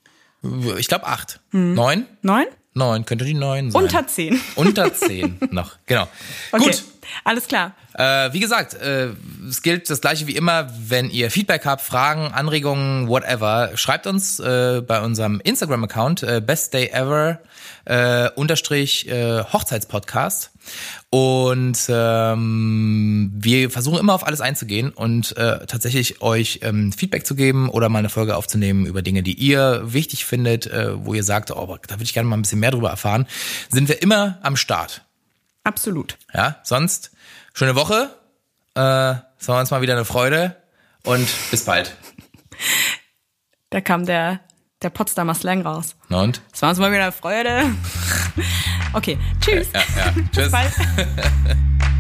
Ich glaube acht. Neun? neun? Neun, könnte die neun sein. Unter zehn. Unter zehn noch. Genau. Okay. Gut. Alles klar. Äh, wie gesagt, äh, es gilt das gleiche wie immer, wenn ihr Feedback habt, Fragen, Anregungen, whatever, schreibt uns äh, bei unserem Instagram-Account äh, Best Day Ever äh, unterstrich äh, Hochzeitspodcast. Und ähm, wir versuchen immer auf alles einzugehen und äh, tatsächlich euch ähm, Feedback zu geben oder mal eine Folge aufzunehmen über Dinge, die ihr wichtig findet, äh, wo ihr sagt, oh, aber da würde ich gerne mal ein bisschen mehr drüber erfahren, sind wir immer am Start. Absolut. Ja, sonst schöne Woche. Äh, es war uns mal wieder eine Freude und bis bald. Da kam der, der Potsdamer Slang raus. Und? Es war uns mal wieder eine Freude. Okay, tschüss. Ja, ja. Tschüss. Bis bald.